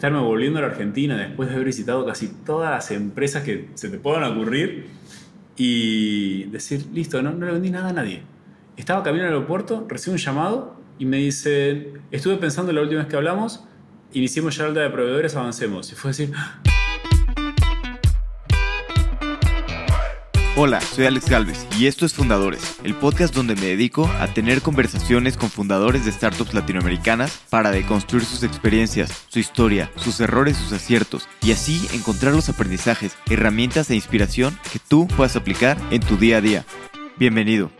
estarme volviendo a la Argentina después de haber visitado casi todas las empresas que se te puedan ocurrir y decir, listo, no, no le vendí nada a nadie. Estaba camino al aeropuerto, recibo un llamado y me dicen, estuve pensando la última vez que hablamos, iniciemos ya la alta de proveedores, avancemos. Y fue decir, Hola, soy Alex Galvez y esto es Fundadores, el podcast donde me dedico a tener conversaciones con fundadores de startups latinoamericanas para deconstruir sus experiencias, su historia, sus errores, sus aciertos y así encontrar los aprendizajes, herramientas e inspiración que tú puedas aplicar en tu día a día. Bienvenido.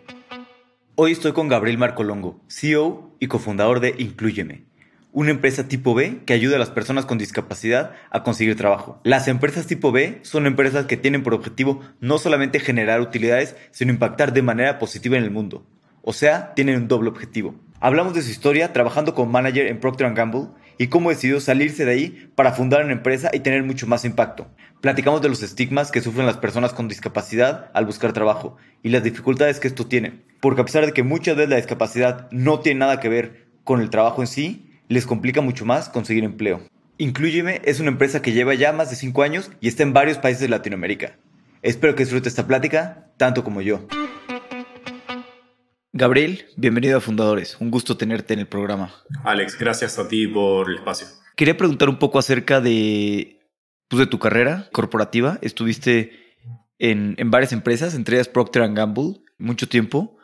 Hoy estoy con Gabriel Marcolongo, CEO y cofundador de Incluyeme una empresa tipo B que ayuda a las personas con discapacidad a conseguir trabajo. Las empresas tipo B son empresas que tienen por objetivo no solamente generar utilidades, sino impactar de manera positiva en el mundo. O sea, tienen un doble objetivo. Hablamos de su historia trabajando como manager en Procter Gamble y cómo decidió salirse de ahí para fundar una empresa y tener mucho más impacto. Platicamos de los estigmas que sufren las personas con discapacidad al buscar trabajo y las dificultades que esto tiene. Porque a pesar de que muchas veces la discapacidad no tiene nada que ver con el trabajo en sí, les complica mucho más conseguir empleo. Incluyeme es una empresa que lleva ya más de 5 años y está en varios países de Latinoamérica. Espero que disfrute esta plática tanto como yo. Gabriel, bienvenido a Fundadores. Un gusto tenerte en el programa. Alex, gracias a ti por el espacio. Quería preguntar un poco acerca de, pues, de tu carrera corporativa. Estuviste en, en varias empresas, entre ellas Procter Gamble, mucho tiempo.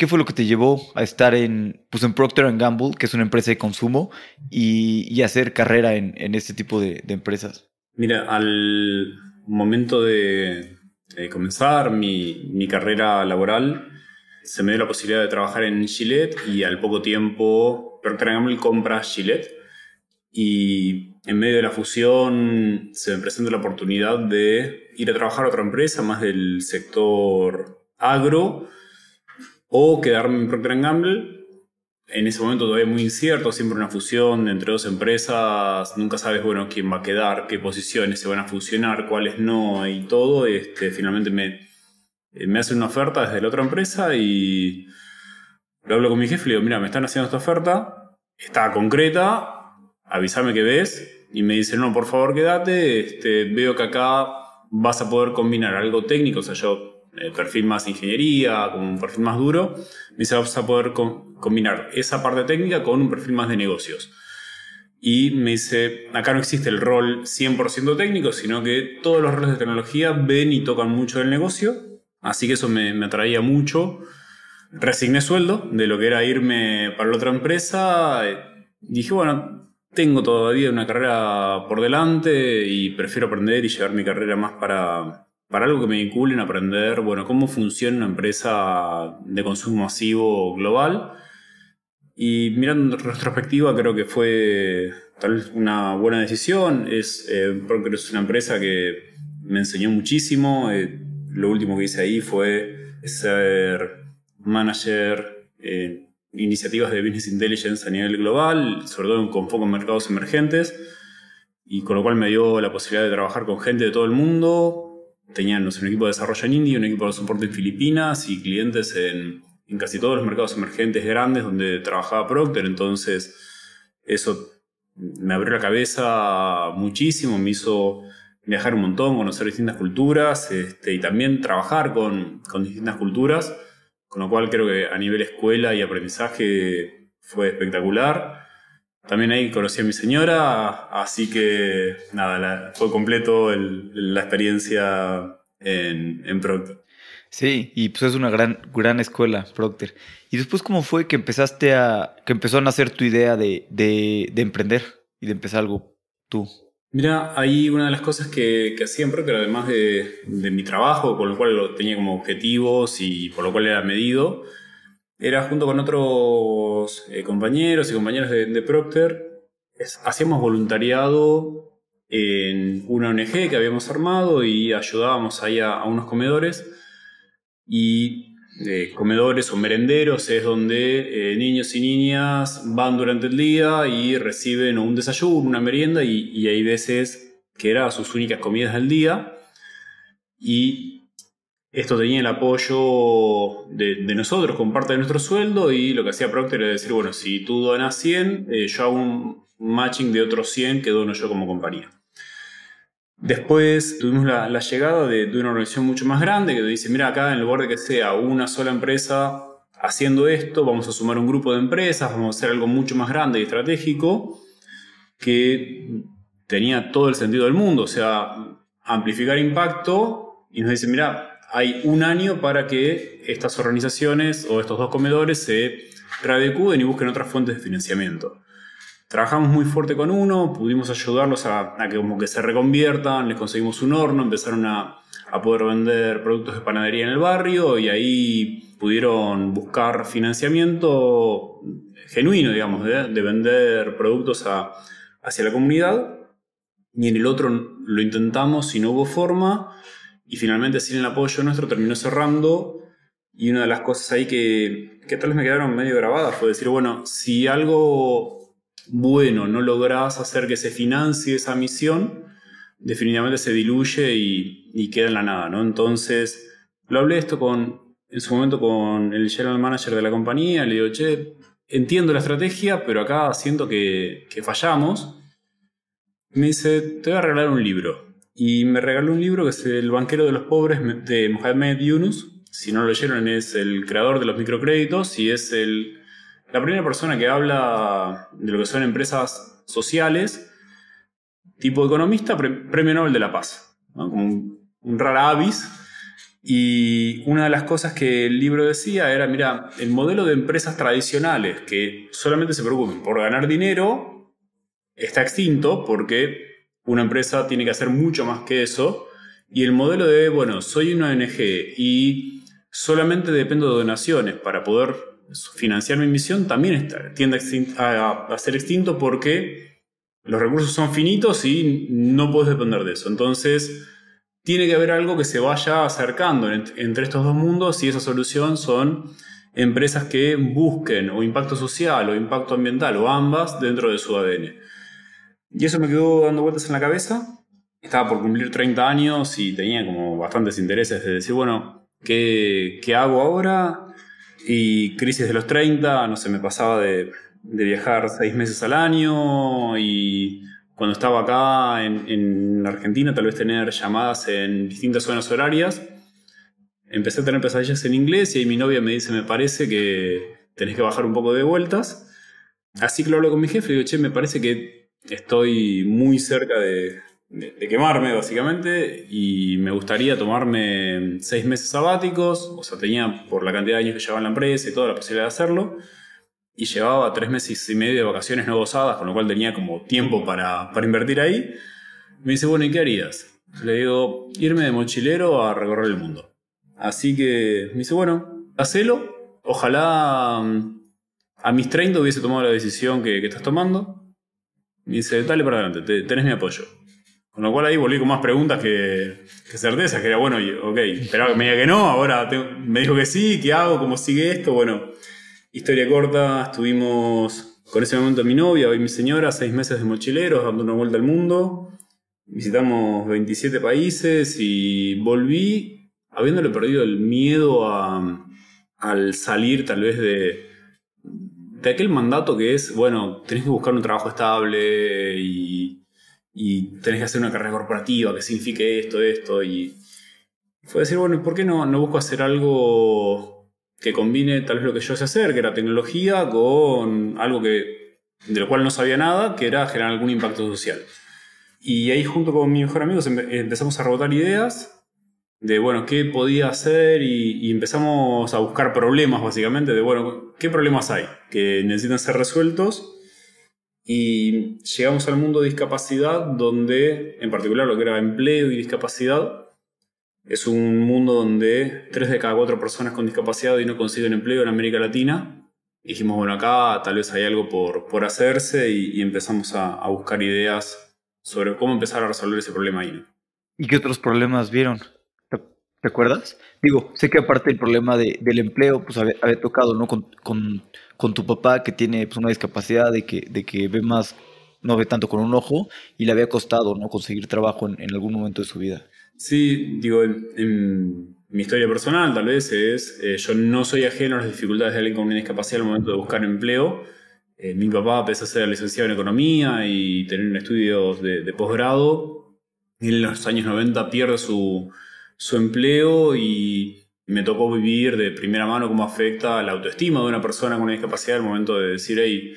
¿Qué fue lo que te llevó a estar en, pues en Procter Gamble, que es una empresa de consumo, y, hacer carrera en, este tipo de, empresas? Mira, al momento de, comenzar mi, carrera laboral, se me dio la posibilidad de trabajar en Gillette y al poco tiempo Procter Gamble compra Gillette y en medio de la fusión se me presenta la oportunidad de ir a trabajar a otra empresa más del sector agro o quedarme en Procter Gamble. En ese momento todavía muy incierto, siempre una fusión entre dos empresas, nunca sabes bueno quién va a quedar, qué posiciones se van a fusionar, cuáles no y todo. Este, finalmente me, me hacen una oferta desde la otra empresa y lo hablo con mi jefe y le digo, mira, me están haciendo esta oferta, está concreta, avísame que ves. Y me dice, no, por favor quédate, este, veo que acá vas a poder combinar algo técnico, o sea, yo eh, perfil más ingeniería, con un perfil más duro, me dice, vas a poder combinar esa parte técnica con un perfil más de negocios. Y me dice, acá no existe el rol 100% técnico, sino que todos los roles de tecnología ven y tocan mucho del negocio, así que eso me, me atraía mucho. Resigné sueldo de lo que era irme para la otra empresa. Dije, bueno, tengo todavía una carrera por delante y prefiero aprender y llevar mi carrera más para, para algo que me vincule en aprender, bueno, cómo funciona una empresa de consumo masivo global. Y mirando en retrospectiva, creo que fue tal vez una buena decisión. Es, eh, es una empresa que me enseñó muchísimo. Eh, lo último que hice ahí fue ser manager en iniciativas de business intelligence a nivel global, sobre todo con foco mercados emergentes. Y con lo cual me dio la posibilidad de trabajar con gente de todo el mundo, tenían un equipo de desarrollo en India, un equipo de soporte en Filipinas y clientes en, casi todos los mercados emergentes grandes donde trabajaba Procter. Entonces, eso me abrió la cabeza muchísimo, me hizo viajar un montón, conocer distintas culturas este, y también trabajar con, con distintas culturas, con lo cual creo que a nivel escuela y aprendizaje fue espectacular. También ahí conocí a mi señora, así que nada, fue completo la experiencia en, en, Procter. Sí, y pues es una gran, gran escuela, Procter. ¿Y después cómo fue que empezaste a, que empezó a nacer tu idea de, de, emprender y de empezar algo tú? Mira, ahí una de las cosas que, que hacía en Procter, además de, de, mi trabajo, con lo cual lo tenía como objetivos y por lo cual era medido, era junto con otros eh, compañeros y compañeras de, Procter, hacíamos voluntariado en una ONG que habíamos armado y ayudábamos ahí a, unos comedores. Y eh, comedores o merenderos es donde eh, niños y niñas van durante el día y reciben un desayuno, una merienda y, y hay veces que eran sus únicas comidas del día. Y esto tenía el apoyo de, nosotros con parte de nuestro sueldo y lo que hacía Procter era decir, bueno, si tú donas 100, eh, yo hago matching de otros 100 que dono yo como compañía. Después tuvimos la, llegada de, de, una organización mucho más grande que dice, mira, acá en lugar de que sea una sola empresa haciendo esto, vamos a sumar un grupo de empresas, vamos a hacer algo mucho más grande y estratégico que tenía todo el sentido del mundo, o sea, amplificar impacto y nos dice, mira, hay un año para que estas organizaciones o estos dos comedores se readecuden y busquen otras fuentes de financiamiento. Trabajamos muy fuerte con uno, pudimos ayudarlos a, que como que se reconviertan, les conseguimos un horno, empezaron a, a poder vender productos de panadería en el barrio y ahí pudieron buscar financiamiento genuino, digamos, de, de vender productos hacia la comunidad y en el otro lo intentamos y no hubo forma y finalmente sin el apoyo nuestro terminó cerrando y una de las cosas ahí que, que tal vez me quedaron medio grabadas fue decir, bueno, si algo bueno no logras hacer que se financie esa misión, definitivamente se diluye y, queda en la nada, ¿no? Entonces, lo hablé esto con, en su momento con el general manager de la compañía, le digo, che, entiendo la estrategia, pero acá siento que, que fallamos me dice, te voy a regalar un libro. Y me regaló un libro que es El banquero de los pobres de Mohamed Yunus. Si no lo leyeron, es el creador de los microcréditos y es el, la primera persona que habla de lo que son empresas sociales, tipo economista, premio Nobel de la Paz, como un, un rara avis. Y una de las cosas que el libro decía era, mira, el modelo de empresas tradicionales que solamente se preocupen por ganar dinero está extinto porque una empresa tiene que hacer mucho más que eso. Y el modelo de, bueno, soy una ONG y solamente dependo de donaciones para poder financiar mi misión, también está, tiende a, ser extinto porque los recursos son finitos y no puedes depender de eso. Entonces, tiene que haber algo que se vaya acercando entre estos dos mundos y esa solución son empresas que busquen o impacto social o impacto ambiental o ambas dentro de su ADN. Y eso me quedó dando vueltas en la cabeza. Estaba por cumplir 30 años y tenía como bastantes intereses de decir, bueno, ¿qué, qué hago ahora? Y crisis de los 30, no sé, me pasaba de, de viajar seis meses al año y cuando estaba acá en, en, Argentina tal vez tener llamadas en distintas zonas horarias. Empecé a tener pesadillas en inglés y ahí mi novia me dice, me parece que tenés que bajar un poco de vueltas. Así que lo hablo con mi jefe y digo, che, me parece que estoy muy cerca de, quemarme, básicamente, y me gustaría tomarme seis meses sabáticos, o sea, tenía por la cantidad de años que llevaba en la empresa y toda la posibilidad de hacerlo, y llevaba tres meses y medio de vacaciones no gozadas, con lo cual tenía como tiempo para, para invertir ahí. Me dice, bueno, ¿y qué harías? Le digo, irme de mochilero a recorrer el mundo. Así que me dice, bueno, hacelo. Ojalá mm, a mis 30 hubiese tomado la decisión que, que estás tomando. Y dice, dale para adelante, tenés mi apoyo. Con lo cual ahí volví con más preguntas que, certezas, que era bueno, ok, que me diga que no, ahora me dijo que sí, ¿qué hago? ¿Cómo sigue esto? Bueno, historia corta, estuvimos con ese momento mi novia, hoy mi señora, seis meses de mochileros, dando una vuelta al mundo. Visitamos 27 países y volví habiéndole perdido el miedo a, al salir tal vez de, de aquel mandato que es, bueno, tenés que buscar un trabajo estable y, y tenés que hacer una carrera corporativa que signifique esto, esto, y fue decir, bueno, ¿por qué no, no busco hacer algo que combine tal vez lo que yo sé hacer, que era tecnología, con algo que, de lo cual no sabía nada, que era generar algún impacto social? Y ahí junto con mi mejor amigo empezamos a rebotar ideas de, bueno, qué podía hacer y, empezamos a buscar problemas, básicamente, de, bueno, qué problemas hay que necesitan ser resueltos. Y llegamos al mundo de discapacidad, donde, en particular, lo que era empleo y discapacidad, es un mundo donde tres de cada cuatro personas con discapacidad y no consiguen empleo en América Latina. dijimos, bueno, acá tal vez hay algo por, por hacerse y, empezamos a, a, buscar ideas sobre cómo empezar a resolver ese problema ahí. ¿Y qué otros problemas vieron? ¿Te acuerdas? Digo, sé que aparte del problema de, del empleo, pues había, tocado, ¿no? Con, con, con, tu papá que tiene pues, una discapacidad de que, de que ve más, no ve tanto con un ojo y le había costado, ¿no? Conseguir trabajo en, en algún momento de su vida. Sí, digo, en, mi historia personal tal vez es, eh, yo no soy ajeno a las dificultades de alguien con una discapacidad al momento de buscar empleo. Eh, mi papá, pese a ser licenciado en economía y tener estudios de, de posgrado, en los años 90 pierde su, su empleo y me tocó vivir de primera mano cómo afecta la autoestima de una persona con una discapacidad al momento de decir, hey,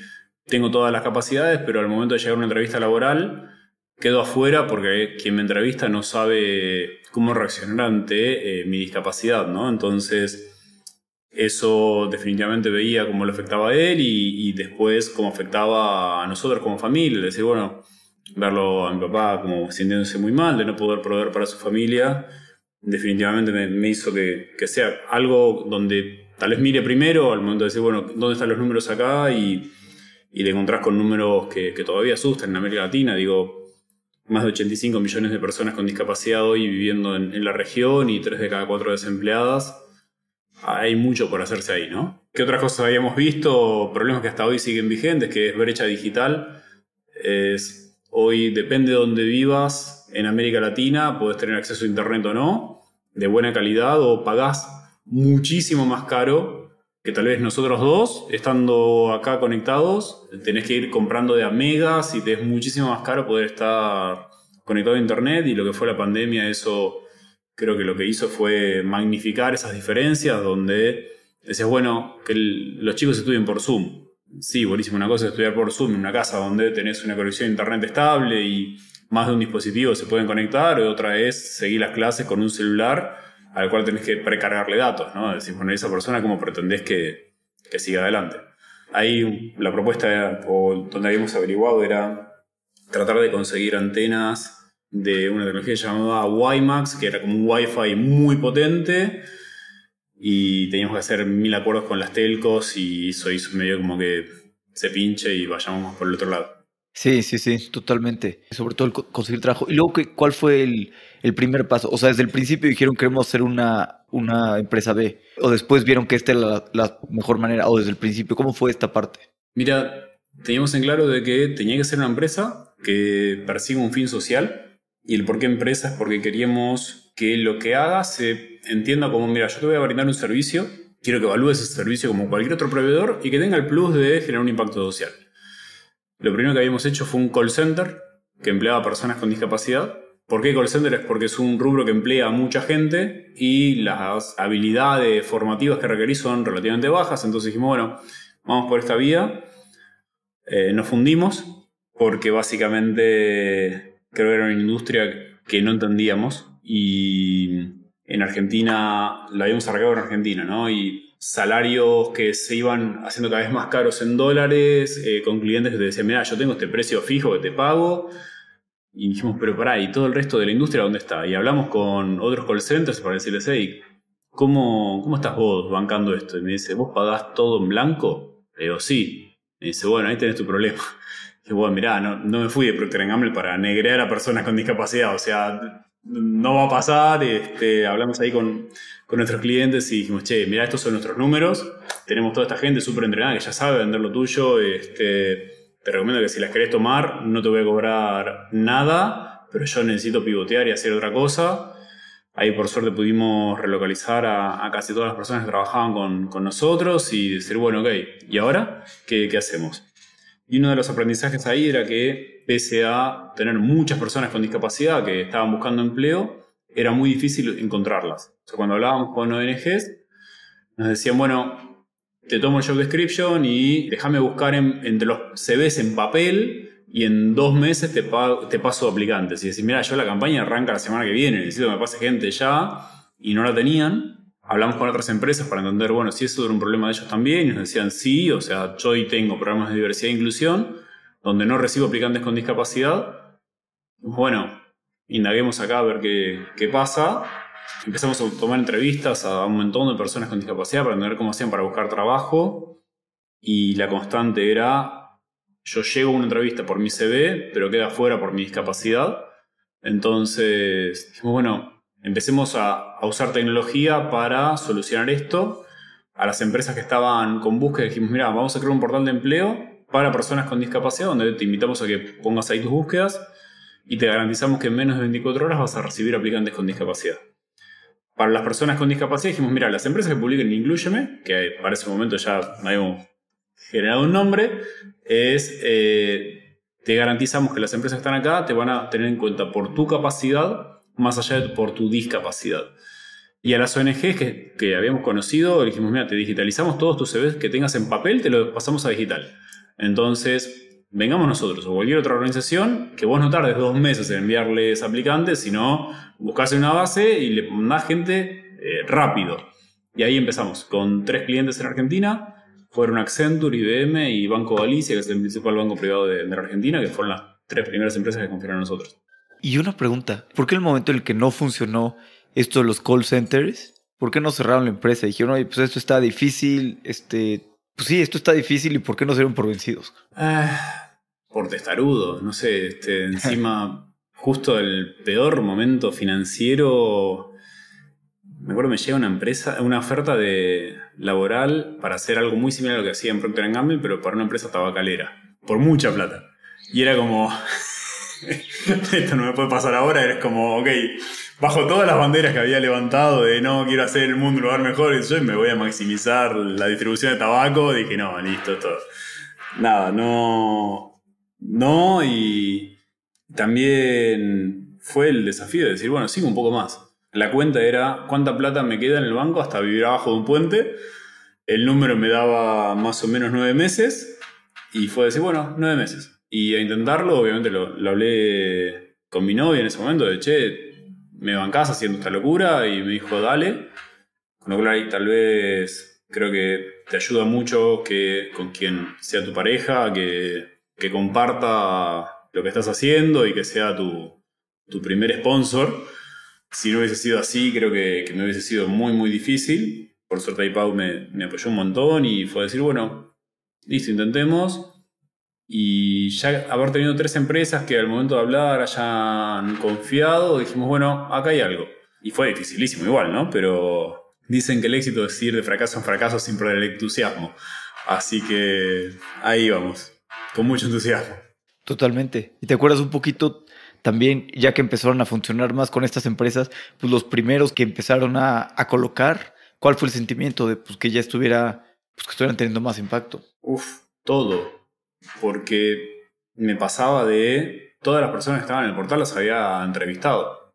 tengo todas las capacidades, pero al momento de llegar a una entrevista laboral quedo afuera porque quien me entrevista no sabe cómo reaccionar ante eh, mi discapacidad, ¿no? Entonces, eso definitivamente veía cómo le afectaba a él y, después cómo afectaba a nosotros como familia. Es decir, bueno, verlo a mi papá como sintiéndose muy mal de no poder proveer para su familia, definitivamente me, hizo que, sea algo donde tal vez mire primero al momento de decir, bueno, ¿dónde están los números acá? Y, y te encontrás con números que, todavía asustan en América Latina. Digo, más de 85 millones de personas con discapacidad hoy viviendo en, en la región y 3 de cada 4 desempleadas hay mucho por hacerse ahí, ¿no? ¿Qué otras cosas habíamos visto? Problemas que hasta hoy siguen vigentes, que es brecha digital. Es, hoy depende de dónde vivas en América Latina, puedes tener acceso a Internet o no, de buena calidad, o pagás muchísimo más caro que tal vez nosotros dos, estando acá conectados, tenés que ir comprando de a megas y te es muchísimo más caro poder estar conectado a Internet y lo que fue la pandemia, eso creo que lo que hizo fue magnificar esas diferencias donde decías, bueno, que los chicos estudien por Zoom. Sí, buenísimo, una cosa es estudiar por Zoom en una casa donde tenés una conexión a internet estable y más de un dispositivo se pueden conectar, y otra es seguir las clases con un celular al cual tenés que precargarle datos, ¿no? Decir, bueno, esa persona, ¿cómo pretendés que, que siga adelante? Ahí la propuesta, o donde habíamos averiguado, era tratar de conseguir antenas de una tecnología llamada WiMAX, que era como un Wi-Fi muy potente. Y teníamos que hacer mil acuerdos con las telcos y eso hizo medio como que se pinche y vayamos por el otro lado. Sí, sí, sí, totalmente. Sobre todo el conseguir trabajo. Y luego, ¿cuál fue el, primer paso? O sea, desde el principio dijeron queremos ser una, una empresa B. O después vieron que esta era la, mejor manera. O desde el principio, ¿cómo fue esta parte? Mira, teníamos en claro de que tenía que ser una empresa que persiga un fin social y el por qué empresa es porque queríamos que lo que haga se entienda como, mira, yo te voy a brindar un servicio, quiero que evalúes ese servicio como cualquier otro proveedor y que tenga el plus de generar un impacto social. Lo primero que habíamos hecho fue un call center que empleaba a personas con discapacidad. ¿Por qué call center? Es porque es un rubro que emplea a mucha gente y las habilidades formativas que requerís son relativamente bajas. Entonces dijimos, bueno, vamos por esta vía. Eh, nos fundimos porque básicamente creo que era una industria que no entendíamos y en Argentina, la habíamos arrancado en Argentina, ¿no? Y salarios que se iban haciendo cada vez más caros en dólares, eh, con clientes que te decían, mira, yo tengo este precio fijo que te pago. Y dijimos, pero pará, ¿y todo el resto de la industria dónde está? Y hablamos con otros call centers para decirles, hey, ¿cómo, cómo estás vos bancando esto? Y me dice, ¿vos pagás todo en blanco? Le digo, sí. Me dice, bueno, ahí tenés tu problema. Dije, bueno, mirá, no, no me fui de Procter Gamble para negrear a personas con discapacidad, o sea, no va a pasar, este, hablamos ahí con, nuestros clientes y dijimos, che, mira, estos son nuestros números, tenemos toda esta gente súper entrenada que ya sabe vender lo tuyo, este, te recomiendo que si las querés tomar, no te voy a cobrar nada, pero yo necesito pivotear y hacer otra cosa. Ahí por suerte pudimos relocalizar a, casi todas las personas que trabajaban con, nosotros y decir, bueno, ok, ¿y ahora qué hacemos? Y uno de los aprendizajes ahí era que, pese a tener muchas personas con discapacidad que estaban buscando empleo, era muy difícil encontrarlas. Cuando hablábamos con ONGs, nos decían, bueno, te tomo el job description y déjame buscar entre los CVs en papel y en dos meses te, te paso aplicantes. Y decir, mira, yo la campaña arranca la semana que viene, necesito que me pase gente ya, y no la tenían hablamos con otras empresas para entender, bueno, si eso era un problema de ellos también, y nos decían sí, o sea, yo hoy tengo programas de diversidad e inclusión, donde no recibo aplicantes con discapacidad. Bueno, indaguemos acá a ver qué, qué pasa. Empezamos a tomar entrevistas a un montón de personas con discapacidad para entender cómo hacían para buscar trabajo. Y la constante era, yo llego a una entrevista por mi CV, pero queda fuera por mi discapacidad. Entonces, bueno, empecemos a, usar tecnología para solucionar esto. A las empresas que estaban con búsqueda dijimos, mira, vamos a crear un portal de empleo para personas con discapacidad donde te invitamos a que pongas ahí tus búsquedas y te garantizamos que en menos de 24 horas vas a recibir aplicantes con discapacidad. Para las personas con discapacidad dijimos, mira, las empresas que publiquen Incluyeme, que para ese momento ya habíamos generado un nombre, es eh, te garantizamos que las empresas que están acá te van a tener en cuenta por tu capacidad más allá de por tu discapacidad. Y a las ONGs que, que habíamos conocido, dijimos, mira, te digitalizamos todos tus CVs que tengas en papel, te lo pasamos a digital. Entonces, vengamos nosotros o cualquier otra organización que vos no tardes dos meses en enviarles aplicantes, sino buscarse una base y le más gente eh, rápido. Y ahí empezamos, con tres clientes en Argentina, fueron Accenture, IBM y Banco Galicia, que es el principal banco privado de, de Argentina, que fueron las tres primeras empresas que confiaron en nosotros. Y una pregunta, ¿por qué el momento en el que no funcionó esto de los call centers, por qué no cerraron la empresa? Dijeron, oye, pues esto está difícil, este, pues sí, esto está difícil y ¿por qué no se dieron por vencidos? Ah, por testarudo, no sé, este, encima, justo el peor momento financiero. Me acuerdo me llega una empresa, una oferta de laboral para hacer algo muy similar a lo que hacía en Procter Gamble, pero para una empresa tabacalera, por mucha plata. Y era como, esto no me puede pasar ahora, eres como, ok, bajo todas las banderas que había levantado de no quiero hacer el mundo un lugar mejor, y yo me voy a maximizar la distribución de tabaco, dije, no, listo, esto. Nada, no. No, y también fue el desafío de decir, bueno, sigo un poco más. La cuenta era cuánta plata me queda en el banco hasta vivir abajo de un puente. El número me daba más o menos nueve meses. Y fue decir, bueno, nueve meses. Y a intentarlo, obviamente lo, lo hablé con mi novia en ese momento, de che, me bancás haciendo esta locura, y me dijo, dale. Con ahí tal vez creo que te ayuda mucho que con quien sea tu pareja, que, que comparta lo que estás haciendo y que sea tu, tu primer sponsor. Si no hubiese sido así, creo que, que me hubiese sido muy, muy difícil. Por suerte, ahí Pau me, me apoyó un montón y fue decir, bueno, listo, intentemos. Y ya haber tenido tres empresas que al momento de hablar hayan confiado, dijimos, bueno, acá hay algo. Y fue dificilísimo igual, ¿no? Pero dicen que el éxito es ir de fracaso en fracaso sin perder el entusiasmo. Así que ahí vamos, con mucho entusiasmo. Totalmente. ¿Y te acuerdas un poquito también, ya que empezaron a funcionar más con estas empresas, pues los primeros que empezaron a, a colocar, ¿cuál fue el sentimiento de pues, que ya estuviera, pues que estuvieran teniendo más impacto? Uf, todo porque me pasaba de todas las personas que estaban en el portal las había entrevistado.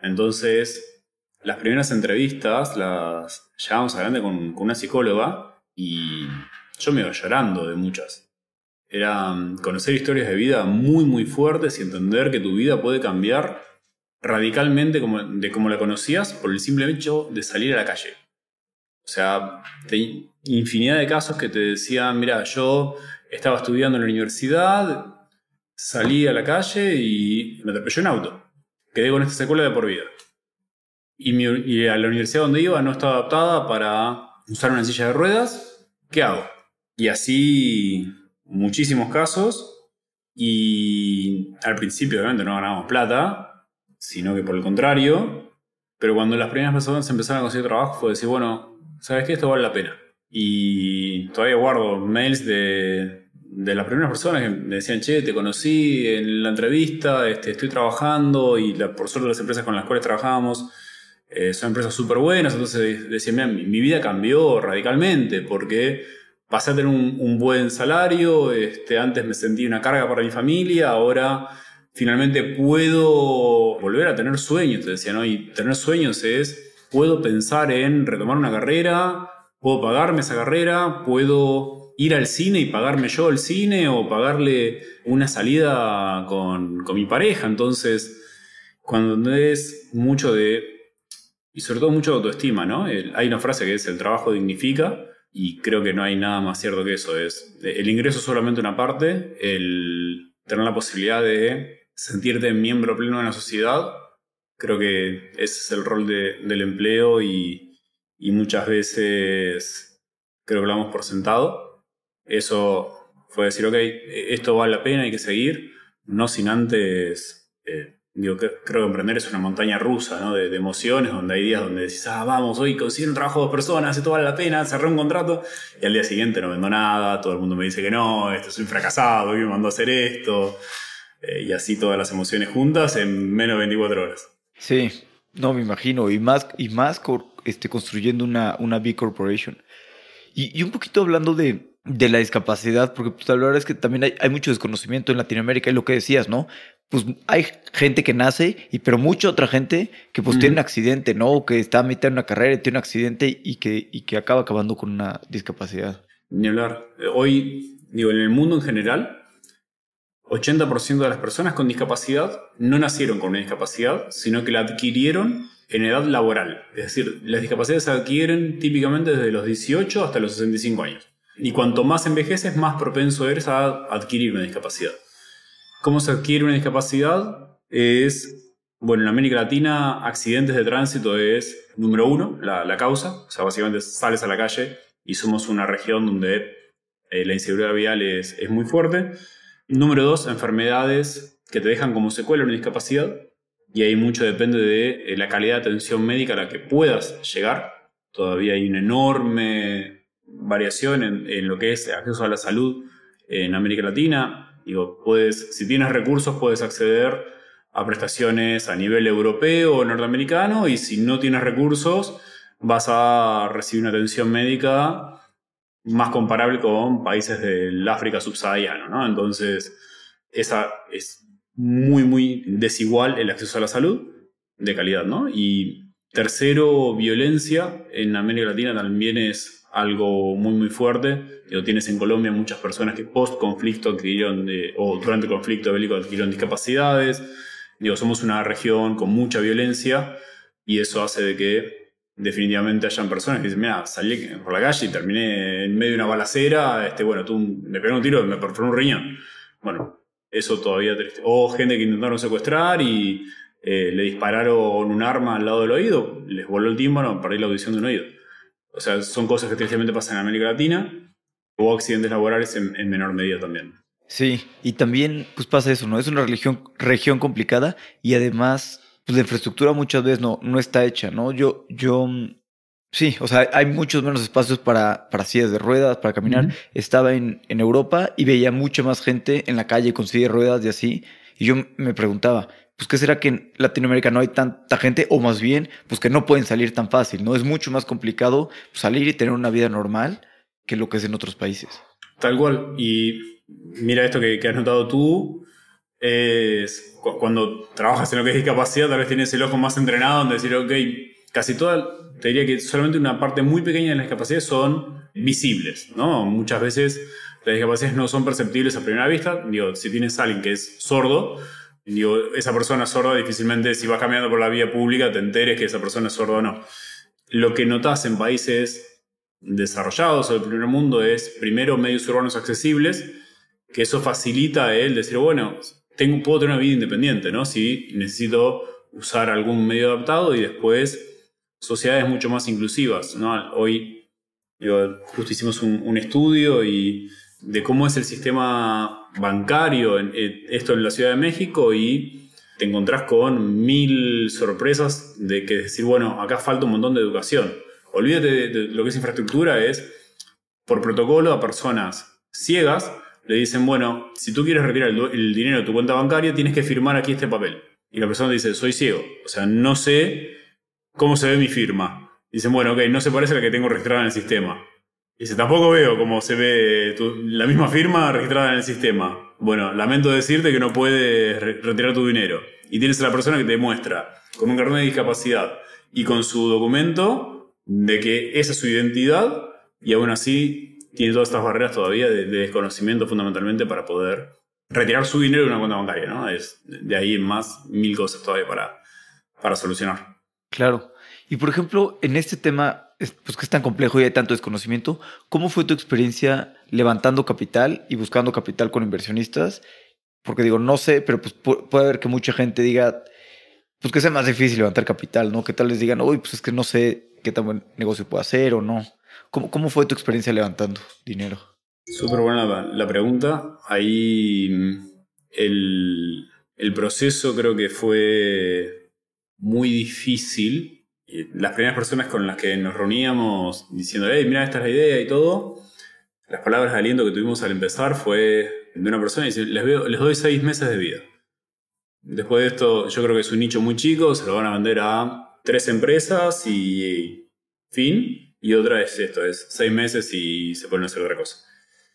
Entonces, las primeras entrevistas las llevábamos adelante con, con una psicóloga y yo me iba llorando de muchas. Era mm, conocer historias de vida muy, muy fuertes y entender que tu vida puede cambiar radicalmente como, de como la conocías por el simple hecho de salir a la calle. O sea, te, infinidad de casos que te decían, mira, yo estaba estudiando en la universidad, salí a la calle y me atropelló un auto. Quedé con esta secuela de por vida. Y, y a la universidad donde iba no estaba adaptada para usar una silla de ruedas. ¿Qué hago? Y así muchísimos casos. Y al principio obviamente no ganábamos plata, sino que por el contrario. Pero cuando las primeras personas empezaron a conseguir trabajo fue decir, bueno, ¿sabes qué? Esto vale la pena. Y todavía guardo mails de, de las primeras personas que me decían, che, te conocí en la entrevista, este, estoy trabajando y por suerte las empresas con las cuales trabajamos eh, son empresas súper buenas. Entonces decían, mira, mi, mi, vida cambió radicalmente porque pasé a tener un, un, buen salario, este, antes me sentí una carga para mi familia, ahora finalmente puedo volver a tener sueños. Te decían, ¿no? Y tener sueños es, puedo pensar en retomar una carrera puedo pagarme esa carrera, puedo ir al cine y pagarme yo el cine o pagarle una salida con, con mi pareja. Entonces, cuando es mucho de, y sobre todo mucho de autoestima, ¿no? Hay una frase que es el trabajo dignifica y creo que no hay nada más cierto que eso. Es el ingreso es solamente una parte, el tener la posibilidad de sentirte miembro pleno de la sociedad, creo que ese es el rol de, del empleo y, y muchas veces creo que lo damos por sentado. Eso fue decir, ok, esto vale la pena, hay que seguir, no sin antes, eh, digo, creo que emprender es una montaña rusa ¿no? de, de, emociones, donde hay días donde decís, ah, vamos, hoy consigo un trabajo de dos personas, esto vale la pena, cerré un contrato, y al día siguiente no vendo nada, todo el mundo me dice que no, esto soy fracasado, hoy me mandó a hacer esto, eh, y así todas las emociones juntas en menos de 24 horas. Sí, no me imagino, y más, y más este, construyendo una, una B Corporation. Y, y, un poquito hablando de, de la discapacidad, porque pues, la verdad es que también hay, hay, mucho desconocimiento en Latinoamérica y lo que decías, ¿no? Pues hay gente que nace, y pero mucha otra gente que pues tiene un accidente, ¿no? O que está a mitad de una carrera y tiene un accidente y que, y que acaba acabando con una discapacidad. Ni hablar. Hoy, digo, en el mundo en general, 80% de las personas con discapacidad no nacieron con una discapacidad, sino que la adquirieron en edad laboral. Es decir, las discapacidades se adquieren típicamente desde los 18 hasta los 65 años. Y cuanto más envejeces, más propenso eres a adquirir una discapacidad. ¿Cómo se adquiere una discapacidad? Es, bueno, en América Latina, accidentes de tránsito es número uno, la, causa. O sea, básicamente sales a la calle y somos una región donde eh, la inseguridad vial es, es muy fuerte. Número dos, enfermedades que te dejan como secuela una discapacidad. Y ahí mucho depende de eh, la calidad de atención médica a la que puedas llegar. Todavía hay una enorme variación en, lo que es acceso a la salud en América Latina. Digo, puedes, si tienes recursos, puedes acceder a prestaciones a nivel europeo o norteamericano, y si no tienes recursos, vas a recibir una atención médica más comparable con países del África subsahariano, ¿no? Entonces, esa es muy, muy desigual el acceso a la salud de calidad, ¿no? Y tercero, violencia en América Latina también es algo muy muy fuerte. Lo tienes en Colombia muchas personas que post conflicto adquirieron o durante el conflicto bélico adquirieron discapacidades. Digo, somos una región con mucha violencia y eso hace de que definitivamente hayan personas que dicen, mira, salí por la calle y terminé en medio de una balacera, este, bueno, tú me pegaron un tiro me perforó un riñón. Bueno, eso todavía triste. O gente que intentaron secuestrar y eh, le dispararon un arma al lado del oído, les voló el tímpano, perdí la audición de un oído. O sea, son cosas que tristemente pasan en América Latina o accidentes laborales en, menor medida también. Sí, y también pues pasa eso, ¿no? Es una religión, región complicada y además pues la infraestructura muchas veces no, no está hecha, ¿no? Yo, yo, sí, o sea, hay muchos menos espacios para, para sillas de ruedas, para caminar. Estaba en, en Europa y veía mucha más gente en la calle con sillas de ruedas y así. Y yo me preguntaba, pues ¿qué será que en Latinoamérica no hay tanta gente? O más bien, pues que no pueden salir tan fácil, ¿no? Es mucho más complicado salir y tener una vida normal que lo que es en otros países. Tal cual. Y mira esto que, has notado tú, es cuando trabajas en lo que es discapacidad, tal vez tienes el ojo más entrenado en decir, ok, casi toda, te diría que solamente una parte muy pequeña de las discapacidades son visibles, ¿no? Muchas veces las discapacidades no son perceptibles a primera vista. Digo, si tienes a alguien que es sordo, Digo, esa persona sorda difícilmente si vas caminando por la vía pública te enteres que esa persona es sorda o no. Lo que notas en países desarrollados o del primer mundo es primero medios urbanos accesibles, que eso facilita el decir, bueno, tengo, puedo tener una vida independiente, ¿no? Si necesito usar algún medio adaptado y después sociedades mucho más inclusivas, ¿no? Hoy, digo, justo hicimos un estudio y de cómo es el sistema bancario, en, esto en la Ciudad de México, y te encontrás con mil sorpresas de que decir, bueno, acá falta un montón de educación. Olvídate de, lo que es infraestructura, es por protocolo a personas ciegas, le dicen, bueno, si tú quieres retirar el, dinero de tu cuenta bancaria, tienes que firmar aquí este papel. Y la persona dice, soy ciego, o sea, no sé cómo se ve mi firma. Dicen, bueno, ok, no se parece a la que tengo registrada en el sistema. Dice, tampoco veo cómo se ve la misma firma registrada en el sistema. Bueno, lamento decirte que no puedes retirar tu dinero. Y tienes a la persona que te muestra con un carnet de discapacidad y con su documento de que esa es su identidad y aún así tiene todas estas barreras todavía de, desconocimiento fundamentalmente para poder retirar su dinero de una cuenta bancaria, ¿no? Es de ahí en más mil cosas todavía para, para solucionar. Claro. Y por ejemplo, en este tema pues que es tan complejo y hay tanto desconocimiento, ¿cómo fue tu experiencia levantando capital y buscando capital con inversionistas? Porque digo, no sé, pero pues puede haber que mucha gente diga, pues que sea más difícil levantar capital, ¿no? Que tal les digan, uy, pues es que no sé qué tan buen negocio puedo hacer o no. ¿Cómo, cómo fue tu experiencia levantando dinero? Súper buena la, pregunta. Ahí el, el proceso creo que fue muy difícil las primeras personas con las que nos reuníamos diciendo, hey, mira, esta es la idea y todo, las palabras de aliento que tuvimos al empezar fue de una persona y dice, les, veo, les doy seis meses de vida. Después de esto, yo creo que es un nicho muy chico, se lo van a vender a tres empresas y fin. Y otra es esto, es seis meses y se pueden hacer otra cosa.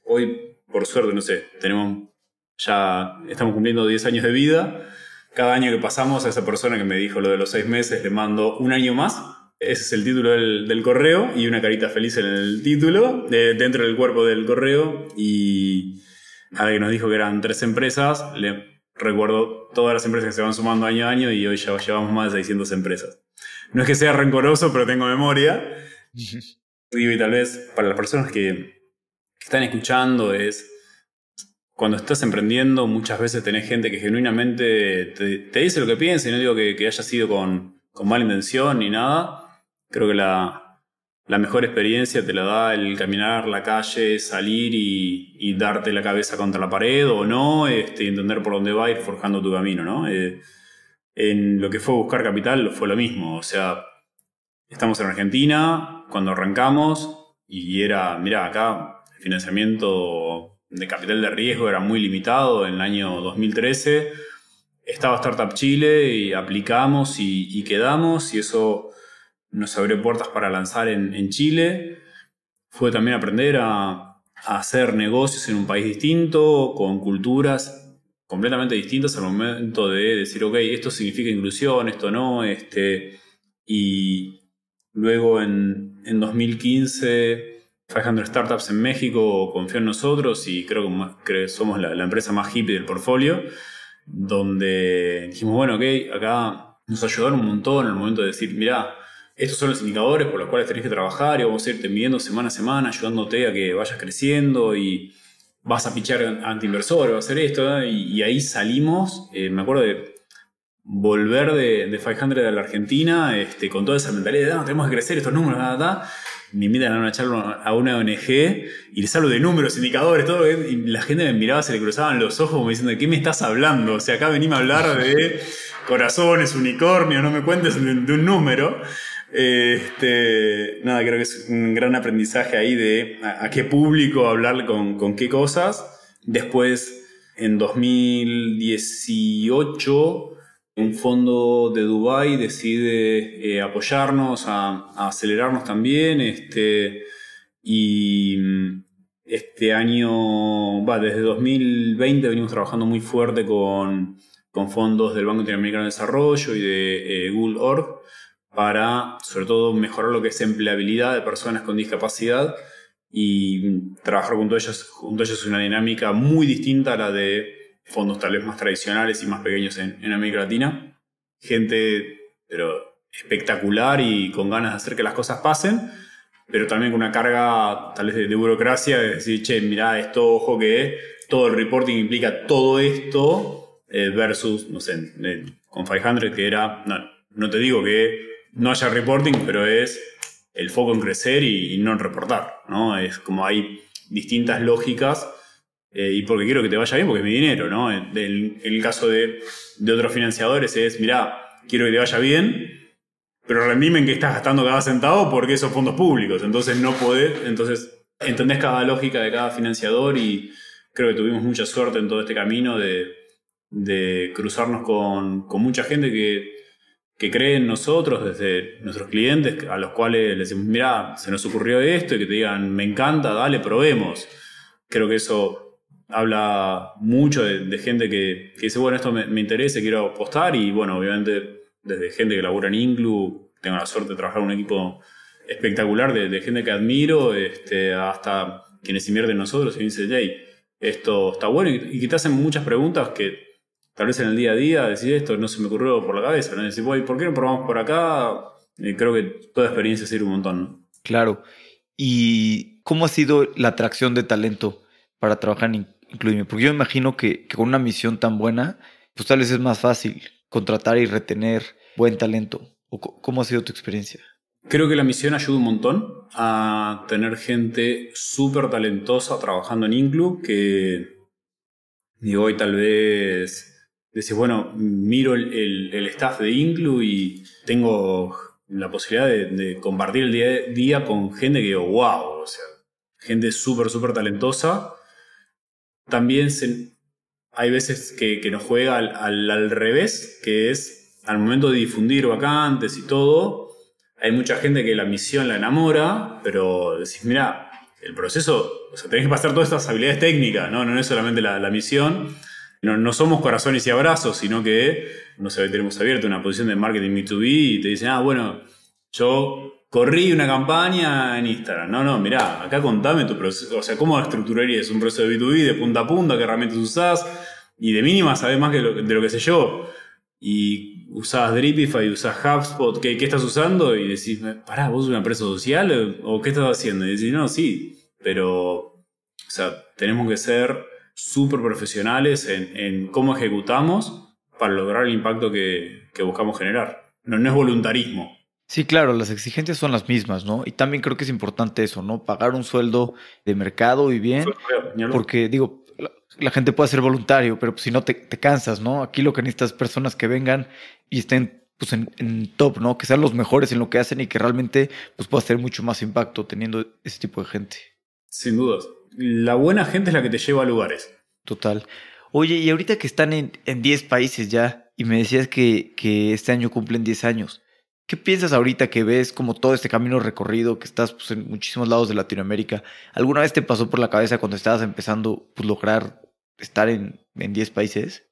hoy, por suerte, no sé, tenemos ya, estamos cumpliendo 10 años de vida. Cada año que pasamos a esa persona que me dijo lo de los seis meses, le mando un año más. Ese es el título del, correo y una carita feliz en el título, dentro del cuerpo del correo. Y a que nos dijo que eran tres empresas, le recuerdo todas las empresas que se van sumando año a año y hoy ya llevamos más de 600 empresas. No es que sea rencoroso, pero tengo memoria. Y tal vez para las personas que están escuchando es cuando estás emprendiendo, muchas veces tenés gente que genuinamente te, dice lo que piensa, y no digo que, haya sido con, mala intención ni nada. Creo que la, mejor experiencia te la da el caminar la calle, salir y, darte la cabeza contra la pared o no, este, entender por dónde va, ir forjando tu camino, ¿no? Eh, en lo que fue buscar capital fue lo mismo, o sea, estamos en Argentina, cuando arrancamos, y era, mira, acá el financiamiento de capital de riesgo era muy limitado en el año 2013. Estaba Startup Chile y aplicamos y, quedamos y eso nos abrió puertas para lanzar en, Chile. Fue también aprender a, hacer negocios en un país distinto, con culturas completamente distintas al momento de decir, ok, esto significa inclusión, esto no, este, y luego en, en 2015 500 Startups en México confió en nosotros y creo que, somos la, empresa más hippie del portfolio, donde dijimos, bueno, ok, acá nos ayudaron un montón en el momento de decir, mira, estos son los indicadores por los cuales tenés que trabajar y vamos a irte midiendo semana a semana, ayudándote a que vayas creciendo y vas a pichar ante inversores, vas a hacer esto, y, ahí salimos, eh, me acuerdo de volver de, de 500 a la Argentina este, con toda esa mentalidad de, no, tenemos que crecer estos números, nada, me invitan a una charla a una ONG y les hablo de números, indicadores, todo, y la gente me miraba, se le cruzaban los ojos como diciendo, ¿de qué me estás hablando? O sea, acá venimos a hablar de corazones, unicornios, no me cuentes de, un número. Este, nada, creo que es un gran aprendizaje ahí de a, qué público hablar con, con qué cosas. Después, en 2018, un fondo de Dubai decide eh, apoyarnos, a, acelerarnos también. Este, y mm, este año, va, desde 2020 venimos trabajando muy fuerte con, fondos del Banco Interamericano de Desarrollo y de eh, Google Org para, sobre todo, mejorar lo que es empleabilidad de personas con discapacidad y mm, trabajar junto a ellos, junto a ellos es una dinámica muy distinta a la de fondos tal vez más tradicionales y más pequeños en, América Latina. Gente, pero espectacular y con ganas de hacer que las cosas pasen, pero también con una carga tal vez de, burocracia, de decir, che, mirá, esto, ojo que todo el reporting implica todo esto, eh, versus, no sé, con 500 que era, no, te digo que no haya reporting, pero es el foco en crecer y, y no en reportar, ¿no? Es como hay distintas lógicas eh, y porque quiero que te vaya bien porque es mi dinero, ¿no? En, el caso de, otros financiadores es, mira, quiero que te vaya bien, pero rendime en que estás gastando cada centavo porque esos fondos públicos, entonces no podés, entonces entendés cada lógica de cada financiador y creo que tuvimos mucha suerte en todo este camino de, cruzarnos con, mucha gente que, que cree en nosotros, desde nuestros clientes, a los cuales les decimos, mira, se nos ocurrió esto, y que te digan, me encanta, dale, probemos. Creo que eso habla mucho de, gente que, dice, bueno, esto me, interesa, quiero apostar y bueno, obviamente desde gente que labura en Inclu, tengo la suerte de trabajar en un equipo espectacular de, gente que admiro, este, hasta quienes invierten en nosotros y dicen, hey, esto está bueno y, que te hacen muchas preguntas que tal vez en el día a día decir esto no se me ocurrió por la cabeza, ¿no? Decir, ¿por qué no probamos por acá? Creo que toda experiencia sirve un montón. Claro. ¿Y cómo ha sido la atracción de talento para trabajar en incluirme. Porque yo imagino que, con una misión tan buena, pues tal vez es más fácil contratar y retener buen talento. ¿Cómo ha sido tu experiencia? Creo que la misión ayuda un montón a tener gente súper talentosa trabajando en Inclu que digo, hoy tal vez decís, bueno, miro el, staff de Inclu y tengo la posibilidad de, compartir el día, día con gente que digo, wow, o sea, gente súper, súper talentosa también hay veces que, nos juega al, revés, que es al momento de difundir vacantes y todo, hay mucha gente que la misión la enamora, pero decís, mira, el proceso, o sea, tenés que pasar todas estas habilidades técnicas, no, no es solamente la, misión. No, no, somos corazones y abrazos, sino que, no sé, tenemos abierto una posición de marketing B2B y te dicen, ah, bueno, yo corrí una campaña en Instagram. No, no, mirá, acá contame tu proceso, o sea, cómo estructurarías un proceso de B2B de punta a punta, qué herramientas usás, y de mínima sabes más que de lo que sé yo. Y usás Dripify, usás HubSpot, ¿qué, ¿qué, estás usando? Y decís, pará, ¿vos una empresa social? ¿O qué estás haciendo? Y decís, no, sí, pero, o sea, tenemos que ser súper profesionales en, cómo ejecutamos para lograr el impacto que, buscamos generar. No, no es voluntarismo. Sí, claro, las exigencias son las mismas, ¿no? Y también creo que es importante eso, ¿no? Pagar un sueldo de mercado y bien. Porque, digo, la, gente puede ser voluntario, pero si no te, te, cansas, ¿no? Aquí lo que necesitas es personas que vengan y estén pues en, en, top, ¿no? Que sean los mejores en lo que hacen y que realmente pues pueda hacer mucho más impacto teniendo ese tipo de gente. Sin dudas. La buena gente es la que te lleva a lugares. Total. Oye, y ahorita que están en 10 países ya, y me decías que, que este año cumplen 10 años, ¿Qué piensas ahorita que ves como todo este camino recorrido, que estás pues, en muchísimos lados de Latinoamérica? ¿Alguna vez te pasó por la cabeza cuando estabas empezando pues, lograr estar en, 10 países?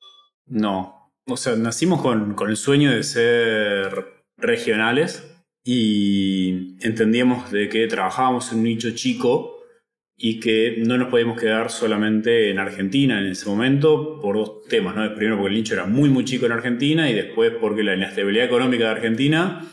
No. O sea, nacimos con, con el sueño de ser regionales y entendíamos de que trabajábamos en un nicho chico y que no nos podíamos quedar solamente en Argentina en ese momento por dos temas, ¿no? Primero porque el nicho era muy muy chico en Argentina y después porque la inestabilidad económica de Argentina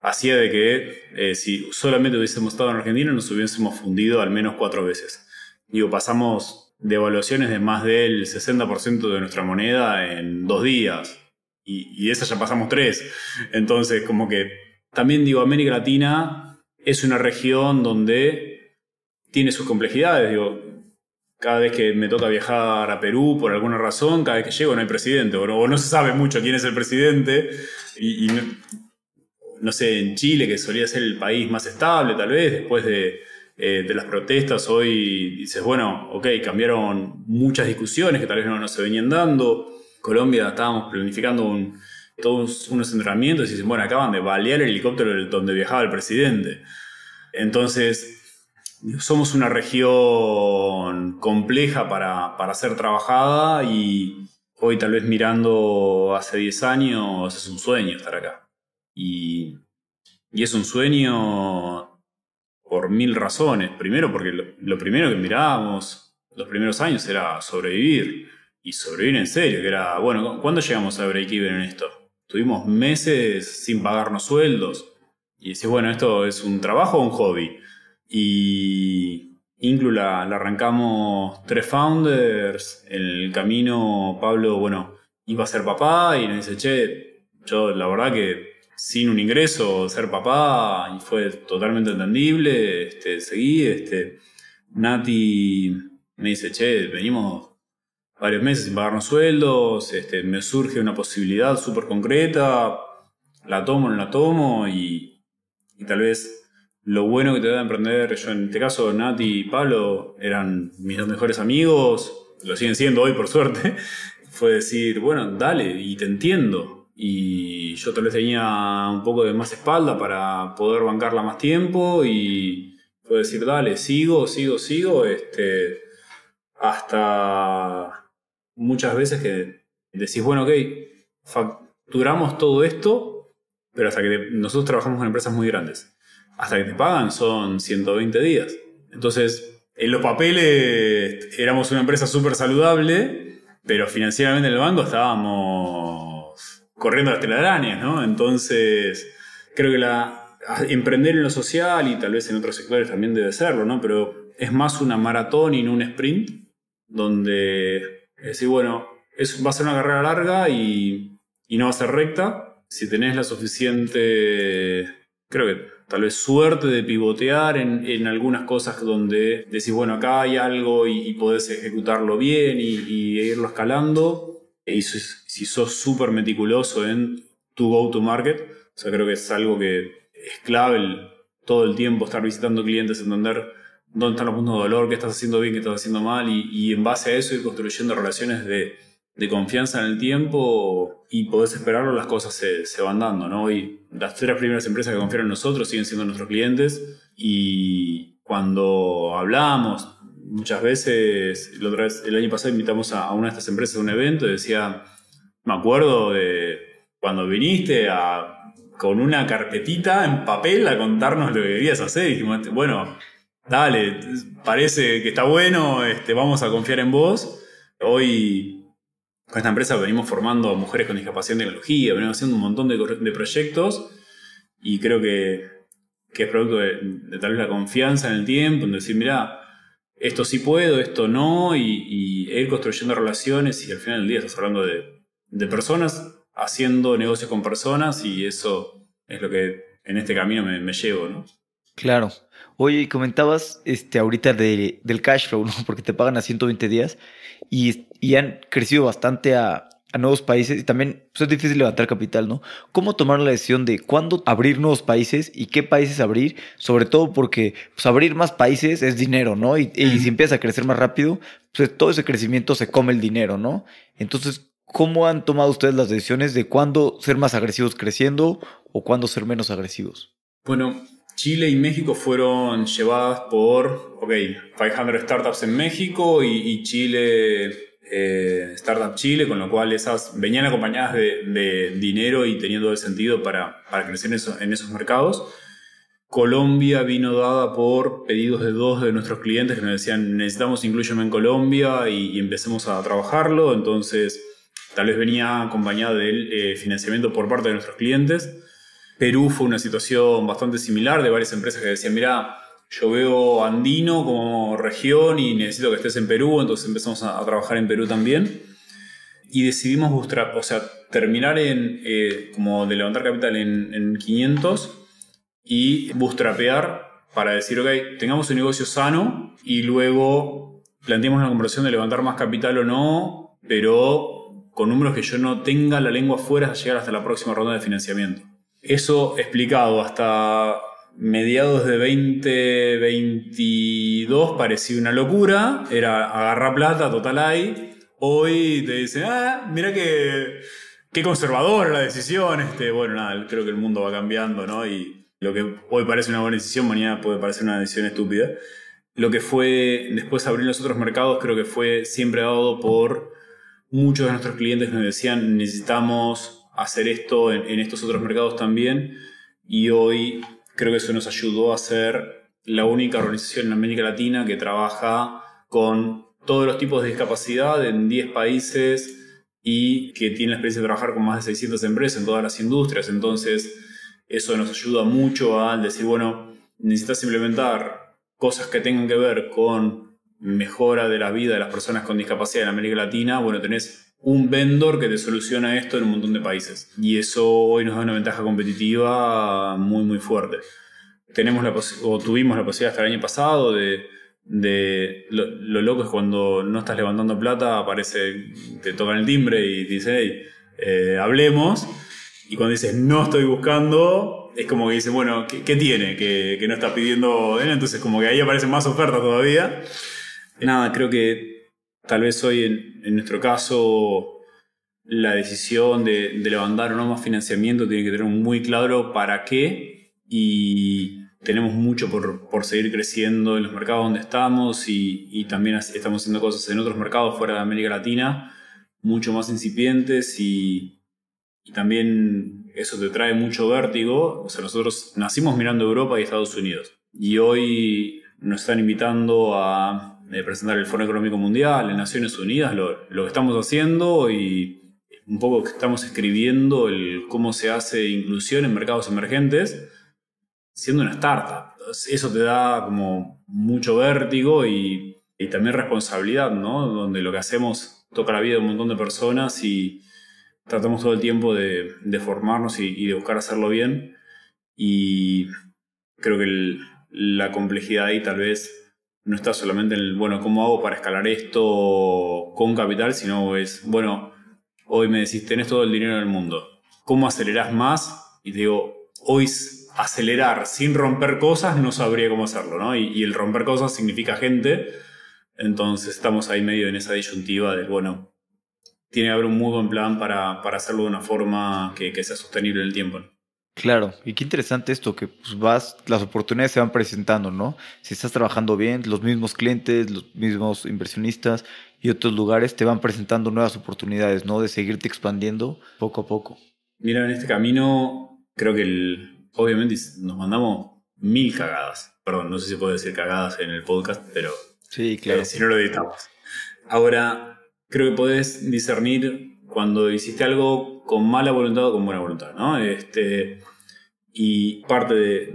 hacía de que eh, si solamente hubiésemos estado en Argentina nos hubiésemos fundido al menos cuatro veces. Digo, pasamos de evaluaciones de más del 60% de nuestra moneda en dos días y, y esa ya pasamos tres. Entonces, como que también digo, América Latina es una región donde tiene sus complejidades. Digo, cada vez que me toca viajar a Perú por alguna razón, cada vez que llego no hay presidente, o no, se sabe mucho quién es el presidente. Y, no, sé, en Chile, que solía ser el país más estable, tal vez, después de, eh, las protestas, hoy dices, bueno, ok, cambiaron muchas discusiones que tal vez no, no se venían dando. Colombia estábamos planificando todos unos entrenamientos y dicen, bueno, acaban de balear el helicóptero donde viajaba el presidente. Entonces, somos una región compleja para, ser trabajada y hoy tal vez mirando hace 10 años es un sueño estar acá. Y, es un sueño por mil razones. Primero porque lo, primero que mirábamos los primeros años era sobrevivir. Y sobrevivir en serio, que era, bueno, ¿cuándo llegamos a break-even en esto? Tuvimos meses sin pagarnos sueldos. Y decís, bueno, ¿esto es un trabajo o un hobby? Y Inclu la, arrancamos tres founders. En el camino, Pablo, bueno, iba a ser papá y nos dice, che, yo la verdad que sin un ingreso, ser papá, y fue totalmente entendible. Este, seguí, este, Nati me dice, che, venimos varios meses sin pagarnos sueldos, este, me surge una posibilidad súper concreta, la tomo, no la tomo, y, y tal vez lo bueno que te da emprender, yo en este caso, Nati y Pablo eran mis dos mejores amigos, lo siguen siendo hoy por suerte, fue decir, bueno, dale, y te entiendo. Y yo tal vez tenía un poco de más espalda para poder bancarla más tiempo y fue decir, dale, sigo, sigo, sigo, este, hasta muchas veces que decís, bueno, ok, facturamos todo esto, pero hasta que nosotros trabajamos con empresas muy grandes hasta que te pagan son 120 días. Entonces, en los papeles éramos una empresa súper saludable, pero financieramente en el banco estábamos corriendo las telarañas, ¿no? Entonces, creo que la, emprender en lo social y tal vez en otros sectores también debe serlo, ¿no? Pero es más una maratón y no un sprint, donde decir, bueno, es, va a ser una carrera larga y, y no va a ser recta. Si tenés la suficiente, creo que tal vez suerte de pivotear en, algunas cosas donde decís, bueno, acá hay algo y, podés ejecutarlo bien y, irlo escalando. Y si, sos súper meticuloso en tu go-to-market, o sea, creo que es algo que es clave todo el tiempo estar visitando clientes, entender dónde están los puntos de dolor, qué estás haciendo bien, qué estás haciendo mal y en base a eso ir construyendo relaciones de de confianza en el tiempo y podés esperarlo, las cosas se, se, van dando, ¿no? Y las tres primeras empresas que confiaron en nosotros siguen siendo nuestros clientes y, cuando hablamos, muchas veces, el año pasado invitamos a, una de estas empresas a un evento y decía, me acuerdo de cuando viniste con una carpetita en papel a contarnos lo que querías hacer. Y dijimos, bueno, dale, parece que está bueno, este, vamos a confiar en vos. Hoy con esta empresa venimos formando a mujeres con discapacidad en tecnología, venimos haciendo un montón de, proyectos y creo que, es producto de, tal vez la confianza en el tiempo, en decir, mira, esto sí puedo, esto no, y, ir construyendo relaciones y al final del día estás hablando de, personas haciendo negocios con personas y eso es lo que en este camino me, llevo, ¿no? Claro. Oye, comentabas este, ahorita del cash flow, ¿no? Porque te pagan a 120 días y, y han crecido bastante a, a nuevos países y también pues, es difícil levantar capital, ¿no? ¿Cómo tomar la decisión de cuándo abrir nuevos países y qué países abrir? Sobre todo porque pues, abrir más países es dinero, ¿no? Y, si empieza a crecer más rápido, pues todo ese crecimiento se come el dinero, ¿no? Entonces, ¿cómo han tomado ustedes las decisiones de cuándo ser más agresivos creciendo o cuándo ser menos agresivos? Bueno, Chile y México fueron llevadas por, ok, 500 startups en México y, Chile eh, Startup Chile, con lo cual esas venían acompañadas de, dinero y teniendo el sentido para, crecer en, esos mercados. Colombia vino dada por pedidos de dos de nuestros clientes que nos decían necesitamos Inclusion en Colombia y, empecemos a trabajarlo. Entonces, tal vez venía acompañada del eh, financiamiento por parte de nuestros clientes. Perú fue una situación bastante similar de varias empresas que decían, mira, yo veo andino como región y necesito que estés en Perú, entonces empezamos a, trabajar en Perú también. Y decidimos o sea, terminar en, eh, como de levantar capital en, 500 y bootstrapear para decir, ok, tengamos un negocio sano y luego planteemos una conversación de levantar más capital o no, pero con números que yo no tenga la lengua fuera a llegar hasta la próxima ronda de financiamiento. Eso explicado hasta mediados de 2022 parecía una locura, era agarrar plata, total hay. Hoy te dicen, ah, mira que qué conservadora la decisión. Este, bueno, nada, creo que el mundo va cambiando, ¿no? Y lo que hoy parece una buena decisión, mañana puede parecer una decisión estúpida. Lo que fue después abrir los otros mercados, creo que fue siempre dado por muchos de nuestros clientes que nos decían necesitamos hacer esto en, en estos otros mercados también. Y hoy Creo que eso nos ayudó a ser la única organización en América Latina que trabaja con todos los tipos de discapacidad en 10 países y que tiene la experiencia de trabajar con más de 600 empresas en todas las industrias. Entonces, eso nos ayuda mucho a decir, bueno, necesitas implementar cosas que tengan que ver con mejora de la vida de las personas con discapacidad en América Latina. Bueno, tenés un vendor que te soluciona esto en un montón de países. Y eso hoy nos da una ventaja competitiva muy, muy fuerte. Tenemos la o tuvimos la posibilidad hasta el año pasado de, de lo, loco es cuando no estás levantando plata, aparece, te tocan el timbre y te dicen, hey, eh, hablemos. Y cuando dices, no estoy buscando, es como que dice, bueno, ¿qué, tiene que, no está pidiendo? Entonces como que ahí aparecen más ofertas todavía. Nada, creo que Tal vez hoy en, nuestro caso la decisión de, levantar o no más financiamiento tiene que tener muy claro para qué y tenemos mucho por, seguir creciendo en los mercados donde estamos y, también estamos haciendo cosas en otros mercados fuera de América Latina mucho más incipientes y, y también eso te trae mucho vértigo. O sea, nosotros nacimos mirando Europa y Estados Unidos y hoy nos están invitando a de presentar el Foro Económico Mundial en Naciones Unidas, lo, que estamos haciendo y un poco que estamos escribiendo el cómo se hace inclusión en mercados emergentes siendo una startup. Eso te da como mucho vértigo y, también responsabilidad, ¿no? Donde lo que hacemos toca la vida de un montón de personas y tratamos todo el tiempo de, formarnos y, de buscar hacerlo bien. Y creo que la complejidad ahí tal vez no está solamente en el, bueno, ¿cómo hago para escalar esto con capital? Sino es, bueno, hoy me decís, tenés todo el dinero del mundo. ¿Cómo acelerás más? Y te digo, hoy acelerar sin romper cosas no sabría cómo hacerlo, ¿no? Y, el romper cosas significa gente. Entonces estamos ahí medio en esa disyuntiva de, bueno, tiene que haber un muy buen plan para, hacerlo de una forma que, sea sostenible en el tiempo. Claro, y qué interesante esto, que pues vas, las oportunidades se van presentando, ¿no? Si estás trabajando bien, los mismos clientes, los mismos inversionistas y otros lugares te van presentando nuevas oportunidades, ¿no? De seguirte expandiendo poco a poco. Mira, en este camino creo que el, obviamente nos mandamos mil cagadas. Perdón, no sé si puedo decir cagadas en el podcast, pero sí, claro. Eh, si no lo editamos. Ahora, creo que podés discernir cuando hiciste algo con mala voluntad o con buena voluntad, ¿no? Este, y parte de,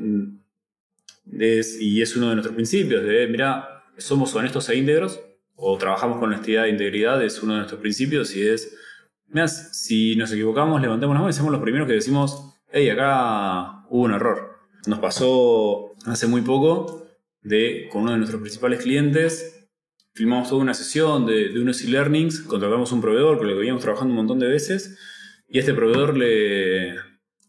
y es uno de nuestros principios, de, mira, somos honestos e íntegros, o trabajamos con honestidad e integridad, es uno de nuestros principios, y es, mira, si nos equivocamos, levantemos la mano y somos los primeros que decimos, hey, acá hubo un error. Nos pasó hace muy poco de, con uno de nuestros principales clientes, filmamos toda una sesión de, de unos e-learnings, contratamos un proveedor con el que veníamos trabajando un montón de veces, y este proveedor le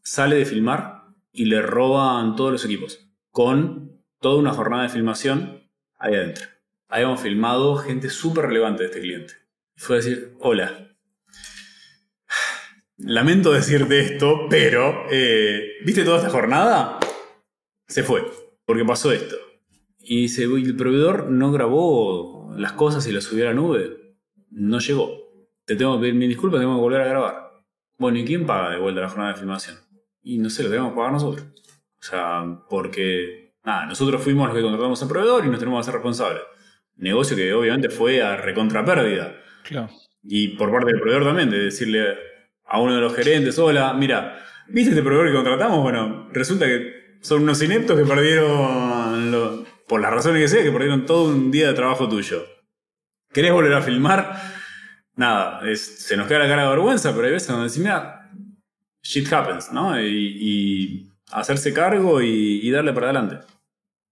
sale de filmar y le roban todos los equipos, con toda una jornada de filmación ahí adentro. Habíamos filmado gente súper relevante de este cliente. Fue a decir, hola. Lamento decirte esto, pero eh, ¿viste toda esta jornada? Se fue, porque pasó esto. Y dice, el proveedor no grabó las cosas y las subió a la nube, no llegó. Te tengo que pedir mil disculpas, tengo que volver a grabar. Bueno, ¿y quién paga de vuelta la jornada de filmación? Y no sé, lo tenemos que pagar nosotros. O sea, porque, nada, nosotros fuimos los que contratamos al proveedor y nos tenemos que hacer responsables. Negocio que obviamente fue a recontra pérdida. Claro. Y por parte del proveedor también, de decirle a uno de los gerentes, hola, mira, ¿viste este proveedor que contratamos? Bueno, resulta que son unos ineptos que perdieron los por las razones que sea, que perdieron todo un día de trabajo tuyo. ¿Querés volver a filmar? Nada, se nos queda la cara de vergüenza, pero hay veces donde decimos, mira, shit happens, ¿no? Y, hacerse cargo y, darle para adelante.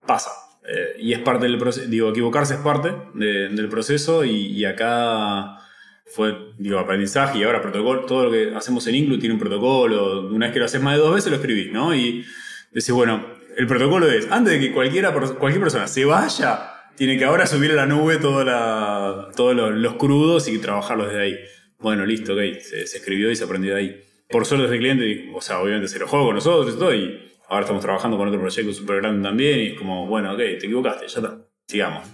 Pasa. Eh, y es parte del proceso, digo, equivocarse es parte del proceso y, acá fue, digo, aprendizaje y ahora protocolo, todo lo que hacemos en Inclu tiene un protocolo, una vez que lo haces más de dos veces lo escribís, ¿no? Y decís, bueno, el protocolo es, antes de que cualquiera, cualquier persona se vaya, tiene que ahora subir a la nube todos los, crudos y trabajarlos desde ahí. Bueno, listo, ok, se, escribió y se aprendió de ahí. Por suerte ese cliente, o sea, obviamente se lo juego con nosotros y todo, y ahora estamos trabajando con otro proyecto súper grande también, y es como, bueno, ok, te equivocaste, ya está, sigamos.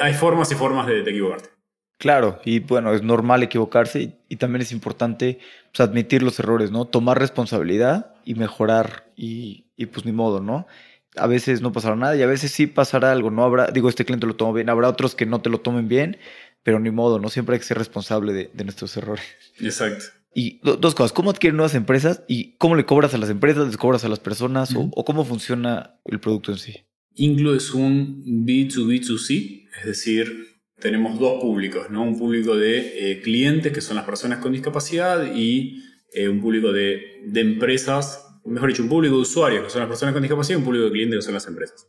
Hay, formas y formas de, equivocarte. Claro, y bueno, es normal equivocarse y, también es importante pues, admitir los errores, ¿no? Tomar responsabilidad y mejorar y, y pues ni modo, ¿no? A veces no pasará nada y a veces sí pasará algo, ¿no? Habrá, digo, este cliente lo tomó bien, habrá otros que no te lo tomen bien, pero ni modo, ¿no? Siempre hay que ser responsable de, nuestros errores. Exacto. Y dos cosas, ¿cómo adquirir nuevas empresas y cómo le cobras a las empresas, les cobras a las personas o, cómo funciona el producto en sí? Inclu es un B2B2C, es decir, tenemos dos públicos, ¿no? Un público de eh, clientes, que son las personas con discapacidad, y eh, un público de, de empresas mejor dicho, un público de usuarios, que son las personas con discapacidad, y un público de clientes, que son las empresas.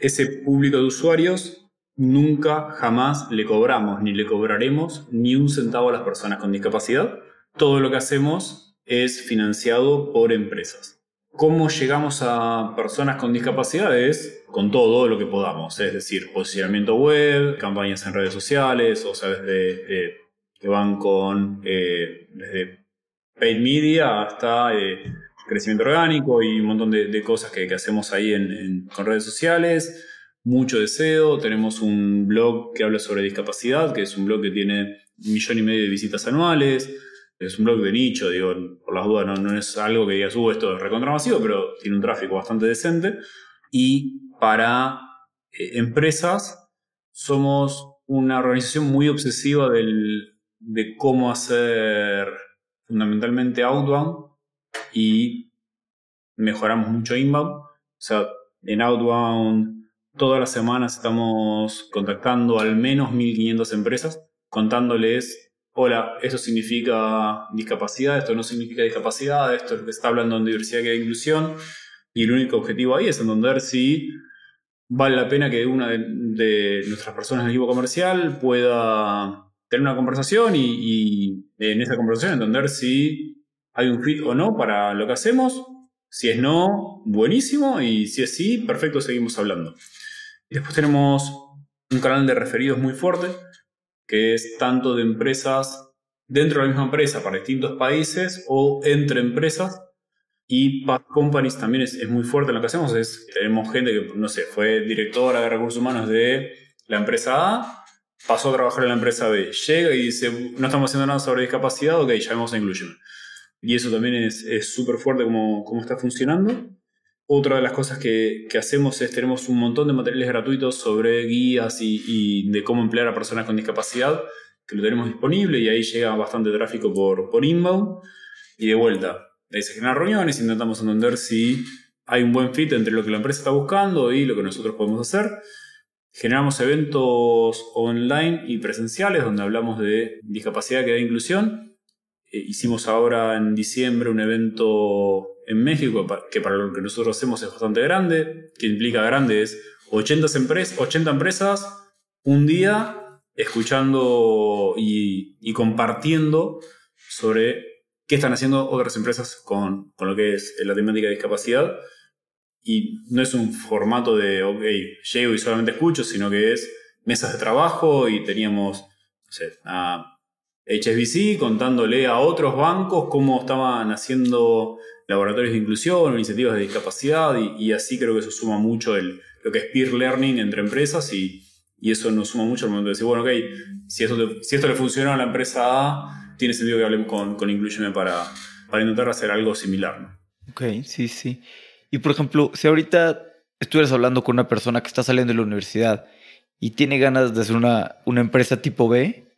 Ese público de usuarios nunca, jamás le cobramos ni le cobraremos ni un centavo a las personas con discapacidad. Todo lo que hacemos es financiado por empresas. ¿Cómo llegamos a personas con discapacidades? Con todo lo que podamos, es decir, posicionamiento web, campañas en redes sociales, o sea, desde que van con eh, desde paid media hasta eh, crecimiento orgánico y un montón de, cosas que, hacemos ahí en, con redes sociales. Mucho deseo. Tenemos un blog que habla sobre discapacidad, que es un blog que tiene un millón y medio de visitas anuales. Es un blog de nicho, digo, por las dudas, no, es algo que digas, uh, esto es recontra pero tiene un tráfico bastante decente. Y para eh, empresas, somos una organización muy obsesiva de cómo hacer fundamentalmente outbound y mejoramos mucho inbound. O sea, en outbound todas las semanas estamos contactando al menos 1500 empresas, contándoles, hola, esto significa discapacidad, esto no significa discapacidad, esto es lo que está hablando de diversidad y inclusión. Y el único objetivo ahí es entender si vale la pena que una de, nuestras personas del equipo comercial pueda tener una conversación y en esa conversación entender si hay un fit o no para lo que hacemos. Si es no, buenísimo. Y si es sí, perfecto, seguimos hablando. Y después tenemos un canal de referidos muy fuerte, que es tanto de empresas dentro de la misma empresa para distintos países o entre empresas. Y Path Companies también es, muy fuerte en lo que hacemos. Es, tenemos gente que, no sé, fue directora de recursos humanos de la empresa A, pasó a trabajar en la empresa B, llega y dice, no estamos haciendo nada sobre discapacidad, ok, llamemos a Inclusion. Y eso también es súper fuerte como, como está funcionando. Otra de las cosas que, que, hacemos es tenemos un montón de materiales gratuitos sobre guías y, y, de cómo emplear a personas con discapacidad, que lo tenemos disponible y ahí llega bastante tráfico por, por inbound. Y de vuelta, ahí se generan reuniones, intentamos entender si hay un buen fit entre lo que la empresa está buscando y lo que nosotros podemos hacer. Generamos eventos online y presenciales donde hablamos de discapacidad que da inclusión. Eh, hicimos ahora en diciembre un evento en México que para lo que nosotros hacemos es bastante grande, que implica grande es 80, 80 empresas un día escuchando y, compartiendo sobre qué están haciendo otras empresas con lo que es la temática de discapacidad. Y no es un formato de, ok, llego y solamente escucho, sino que es mesas de trabajo y teníamos, no sé, a HSBC contándole a otros bancos cómo estaban haciendo laboratorios de inclusión, iniciativas de discapacidad y, así creo que eso suma mucho el, lo que es peer learning entre empresas y, y eso nos suma mucho al momento de decir, bueno, ok, si esto, si esto le funciona a la empresa A, tiene sentido que hablemos con, con para intentar hacer algo similar. ¿no? Ok, sí, sí. Y por ejemplo, si ahorita estuvieras hablando con una persona que está saliendo de la universidad y tiene ganas de hacer una, una empresa tipo B,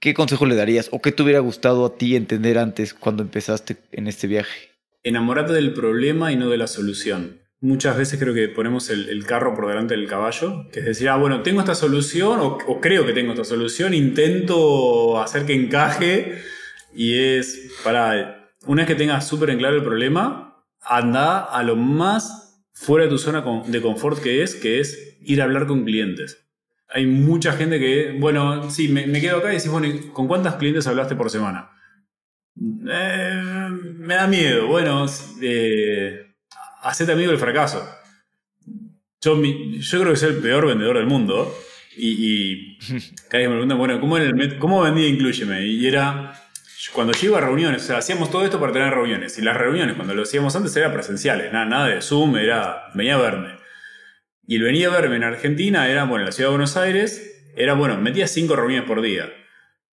¿qué consejo le darías? ¿O qué te hubiera gustado a ti entender antes cuando empezaste en este viaje? Enamorate del problema y no de la solución. Muchas veces creo que ponemos el, carro por delante del caballo, que es decir, ah, bueno, tengo esta solución o, o creo que tengo esta solución, intento hacer que encaje y es, para, una vez que tengas súper en claro el problema, anda a lo más fuera de tu zona de confort que es, que es ir a hablar con clientes. Hay mucha gente que, bueno, sí, me, quedo acá y decís, bueno, ¿con cuántos clientes hablaste por semana? Eh, me da miedo. Bueno, eh, hacete amigo del fracaso. Yo, yo creo que soy el peor vendedor del mundo. Y, y cada vez me preguntan, bueno, ¿cómo, el, ¿cómo vendía Incluyeme? Y era, cuando yo iba a reuniones, hacíamos todo esto para tener reuniones. Y las reuniones, cuando lo hacíamos antes, eran presenciales, nada, nada de Zoom, era, venía a verme. Y el venía a verme en Argentina era, bueno, en la ciudad de Buenos Aires, era, bueno, metía cinco reuniones por día.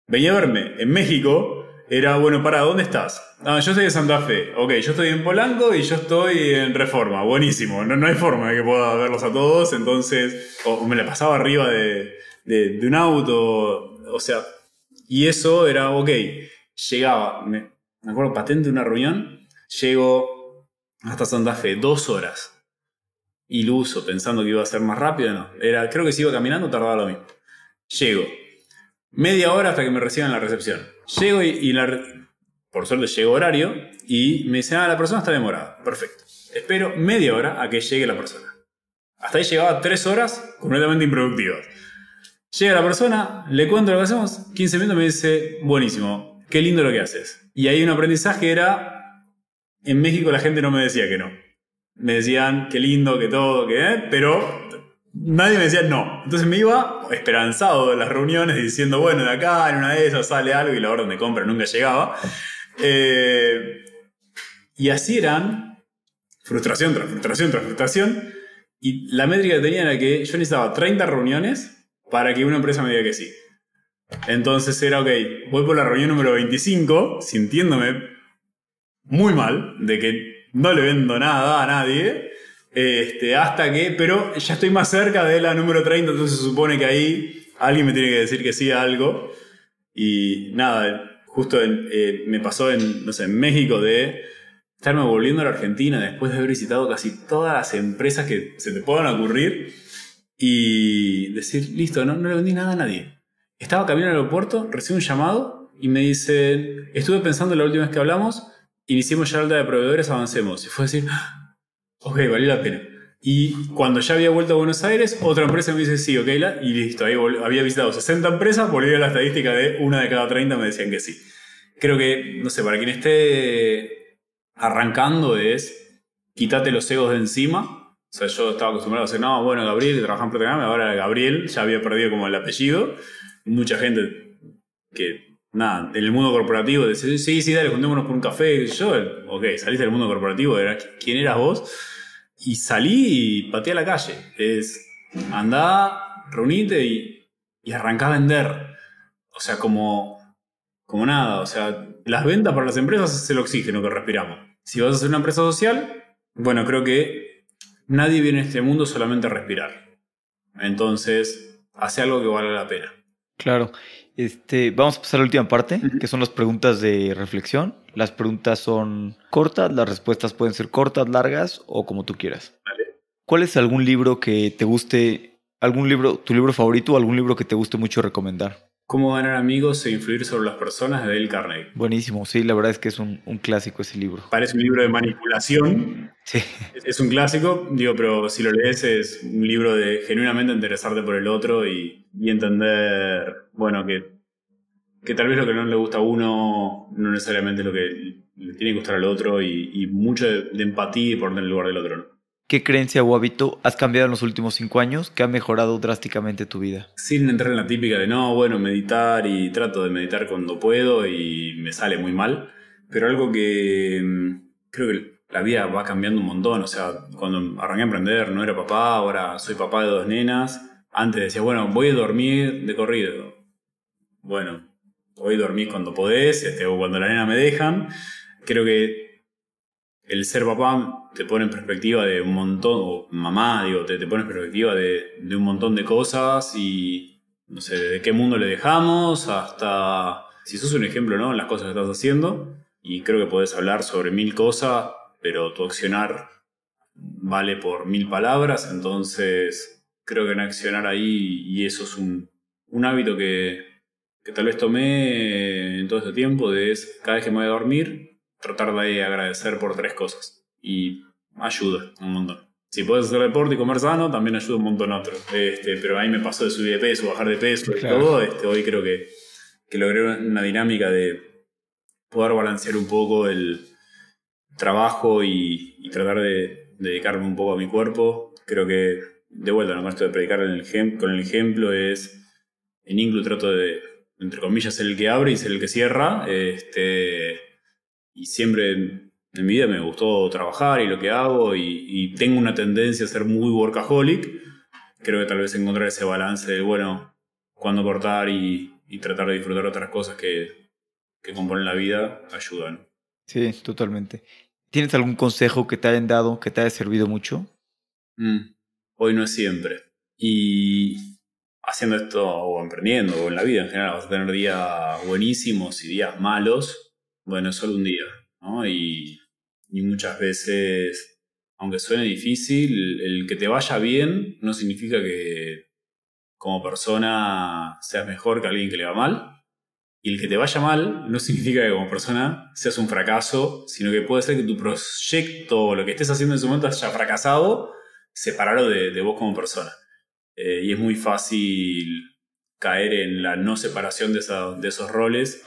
Venía a verme en México, era, bueno, para, ¿dónde estás? Ah, yo estoy de Santa Fe. Ok, yo estoy en Polanco y yo estoy en Reforma. Buenísimo. No, no hay forma de que pueda verlos a todos. Entonces, o, me la pasaba arriba de, de, un auto. O sea, y eso era, ok, llegaba, me, acuerdo patente de una reunión, llego hasta Santa Fe, dos horas. Iluso, pensando que iba a ser más rápido, no. Era, creo que si iba caminando tardaba lo mismo. Llego. Media hora hasta que me reciban la recepción. Llego y, la, por suerte llego horario y me dicen, ah, la persona está demorada. Perfecto. Espero media hora a que llegue la persona. Hasta ahí llegaba tres horas completamente improductivas. Llega la persona, le cuento lo que hacemos, 15 minutos me dice, buenísimo, qué lindo lo que haces. Y ahí un aprendizaje era, en México la gente no me decía que no. Me decían, qué lindo, que todo, que, eh", pero nadie me decía no. Entonces me iba esperanzado de las reuniones diciendo, bueno, de acá, en una de esas sale algo y la orden de compra nunca llegaba. Eh, y así eran, frustración tras frustración tras frustración. Y la métrica que tenía era que yo necesitaba 30 reuniones para que una empresa me diga que sí. Entonces era, ok, voy por la reunión número 25, sintiéndome muy mal de que no le vendo nada a nadie, este, hasta que, pero ya estoy más cerca de la número 30, entonces se supone que ahí alguien me tiene que decir que sí a algo. Y nada, justo eh, me pasó en, no sé, en México de estarme volviendo a la Argentina después de haber visitado casi todas las empresas que se te puedan ocurrir y decir, listo, no, no le vendí nada a nadie. Estaba caminando al aeropuerto, recibo un llamado y me dicen, estuve pensando la última vez que hablamos, iniciemos ya la alta de proveedores, avancemos. Y fue decir, ah, ok, valió la pena. Y cuando ya había vuelto a Buenos Aires, otra empresa me dice, sí, ok, y listo. Ahí había visitado 60 empresas, volví a la estadística de una de cada 30 me decían que sí. Creo que, no sé, para quien esté arrancando es, quítate los egos de encima. O sea, yo estaba acostumbrado a decir, no, bueno, Gabriel, que en Protegrama, ahora Gabriel, ya había perdido como el apellido mucha gente que nada, en el mundo corporativo, decir, sí, sí, dale, juntémonos por un café. Yo, ok, saliste del mundo corporativo, era, ¿quién eras vos? Y salí y pateé a la calle. Es, andá, reunite y, y arrancá a vender. O sea, como, como nada, o sea, las ventas para las empresas es el oxígeno que respiramos. Si vas a ser una empresa social, bueno, creo que nadie viene a este mundo solamente a respirar. Entonces, hace algo que vale la pena. Claro. Este, vamos a pasar a la última parte, que son las preguntas de reflexión. Las preguntas son cortas, las respuestas pueden ser cortas, largas o como tú quieras. ¿Cuál es algún libro que te guste, algún libro, tu libro favorito o algún libro que te guste mucho recomendar? Cómo ganar amigos e influir sobre las personas de Dale Carnegie. Buenísimo, sí, la verdad es que es un, clásico ese libro. Parece un libro de manipulación. Sí. Es un clásico, digo, pero si lo lees es un libro de genuinamente interesarte por el otro y, entender, bueno, que, que tal vez lo que no le gusta a uno no necesariamente es lo que le tiene que gustar al otro y, mucho de, empatía y poner en el lugar del otro. ¿no? ¿Qué creencia o hábito has cambiado en los últimos cinco años que ha mejorado drásticamente tu vida? Sin entrar en la típica de no, bueno, meditar y trato de meditar cuando puedo y me sale muy mal, pero algo que mm, creo que la vida va cambiando un montón, o sea, cuando arranqué a emprender no era papá, ahora soy papá de dos nenas, antes decía, bueno, voy a dormir de corrido. Bueno, voy a dormir cuando podés, este, o cuando la nena me dejan. Creo que el ser papá te pone en perspectiva de un montón, o mamá, digo, te, te pone en perspectiva de, un montón de cosas y, no sé, de qué mundo le dejamos hasta, si sos un ejemplo, ¿no? En las cosas que estás haciendo. Y creo que podés hablar sobre mil cosas, pero tu accionar vale por mil palabras, entonces creo que en accionar ahí, y eso es un, un hábito que, que tal vez tomé en todo este tiempo, de es cada vez que me voy a dormir, tratar de agradecer por tres cosas. Y ayuda un montón. Si puedes hacer deporte y comer sano, también ayuda un montón otro. Este, pero ahí me pasó de subir de peso, bajar de peso y todo. Este, hoy creo que, que logré una dinámica de poder balancear un poco el trabajo y, tratar de, dedicarme un poco a mi cuerpo. Creo que, de vuelta, ¿no? con esto de predicar el con el ejemplo es, en Inclu trato de, entre comillas, ser el que abre y ser el que cierra. Este, y siempre en mi vida me gustó trabajar y lo que hago y, tengo una tendencia a ser muy workaholic. Creo que tal vez encontrar ese balance de, bueno, cuándo cortar y, tratar de disfrutar otras cosas que, que componen la vida ayudan. Sí, totalmente. ¿Tienes algún consejo que te hayan dado que te haya servido mucho? Mm, hoy no es siempre. Y haciendo esto o emprendiendo o en la vida en general vas a tener días buenísimos y días malos bueno, es solo un día, ¿no? Y, muchas veces, aunque suene difícil, el que te vaya bien no significa que como persona seas mejor que alguien que le va mal. Y el que te vaya mal no significa que como persona seas un fracaso, sino que puede ser que tu proyecto o lo que estés haciendo en ese momento haya fracasado, separarlo de, vos como persona. Eh, y es muy fácil caer en la no separación de esos roles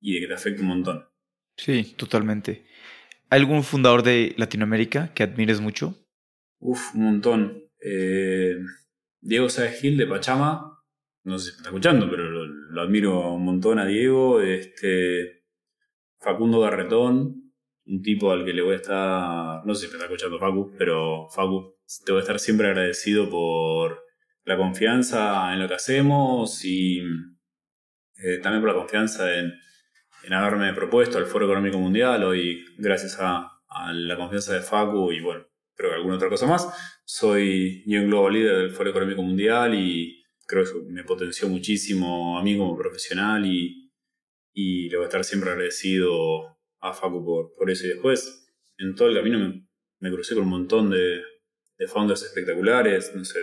y de que te afecte un montón. Sí, totalmente. ¿Hay algún fundador de Latinoamérica que admires mucho? Uf, un montón. Eh, Diego Sáez Gil de Pachama, no sé si me está escuchando, pero lo, admiro un montón a Diego. Este, Facundo Garretón, un tipo al que le voy a estar, no sé si me está escuchando Facu, pero Facu, te voy a estar siempre agradecido por la confianza en lo que hacemos y eh, también por la confianza en, en haberme propuesto al Foro Económico Mundial, hoy gracias a, la confianza de Facu y bueno, creo que alguna otra cosa más, soy Young Global Leader del Foro Económico Mundial y creo que me potenció muchísimo a mí como profesional y, y le voy a estar siempre agradecido a Facu por, por eso. Y después, en todo el camino me, crucé con un montón de, de founders espectaculares, no sé,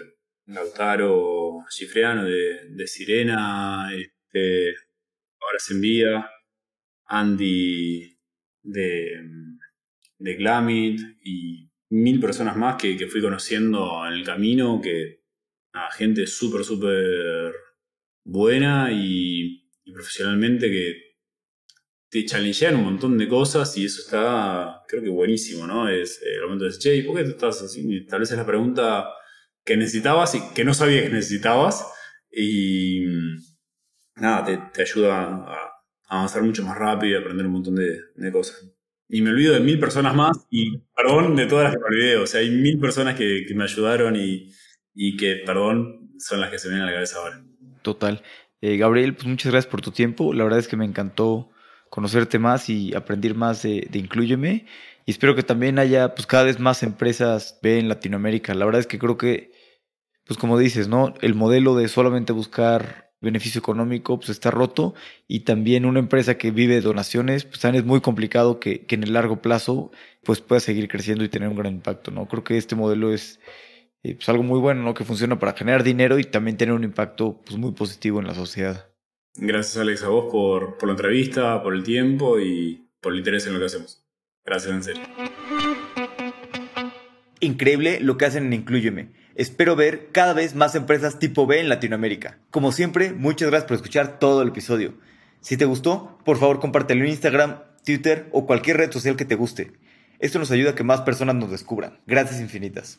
Lautaro Cifreano de, de Sirena, este, ahora se envía, Andy de, de Glamit y mil personas más que, fui conociendo en el camino, que a gente súper, súper buena y, profesionalmente que te challengean un montón de cosas y eso está, creo que buenísimo, ¿no? Es el momento de decir, che, ¿por qué estás así? Tal vez es la pregunta que necesitabas y que no sabías que necesitabas y nada, te, te ayuda a avanzar mucho más rápido y aprender un montón de, de cosas. Y me olvido de mil personas más y perdón de todas las que me olvidé. O sea, hay mil personas que, que me ayudaron y, y, que, perdón, son las que se vienen a la cabeza ahora. Total. Eh, Gabriel, pues muchas gracias por tu tiempo. La verdad es que me encantó conocerte más y aprender más de, de Incluyeme. Y espero que también haya pues cada vez más empresas B en Latinoamérica. La verdad es que creo que, pues como dices, ¿no? El modelo de solamente buscar beneficio económico pues está roto y también una empresa que vive de donaciones pues también es muy complicado que, que en el largo plazo pues pueda seguir creciendo y tener un gran impacto, ¿no? Creo que este modelo es eh, pues algo muy bueno, ¿no? Que funciona para generar dinero y también tener un impacto pues muy positivo en la sociedad. Gracias Alex a vos por, por la entrevista, por el tiempo y por el interés en lo que hacemos. Gracias en serio. Increíble lo que hacen en Incluyeme. Espero ver cada vez más empresas tipo B en Latinoamérica. Como siempre, muchas gracias por escuchar todo el episodio. Si te gustó, por favor compártelo en Instagram, Twitter o cualquier red social que te guste. Esto nos ayuda a que más personas nos descubran. Gracias infinitas.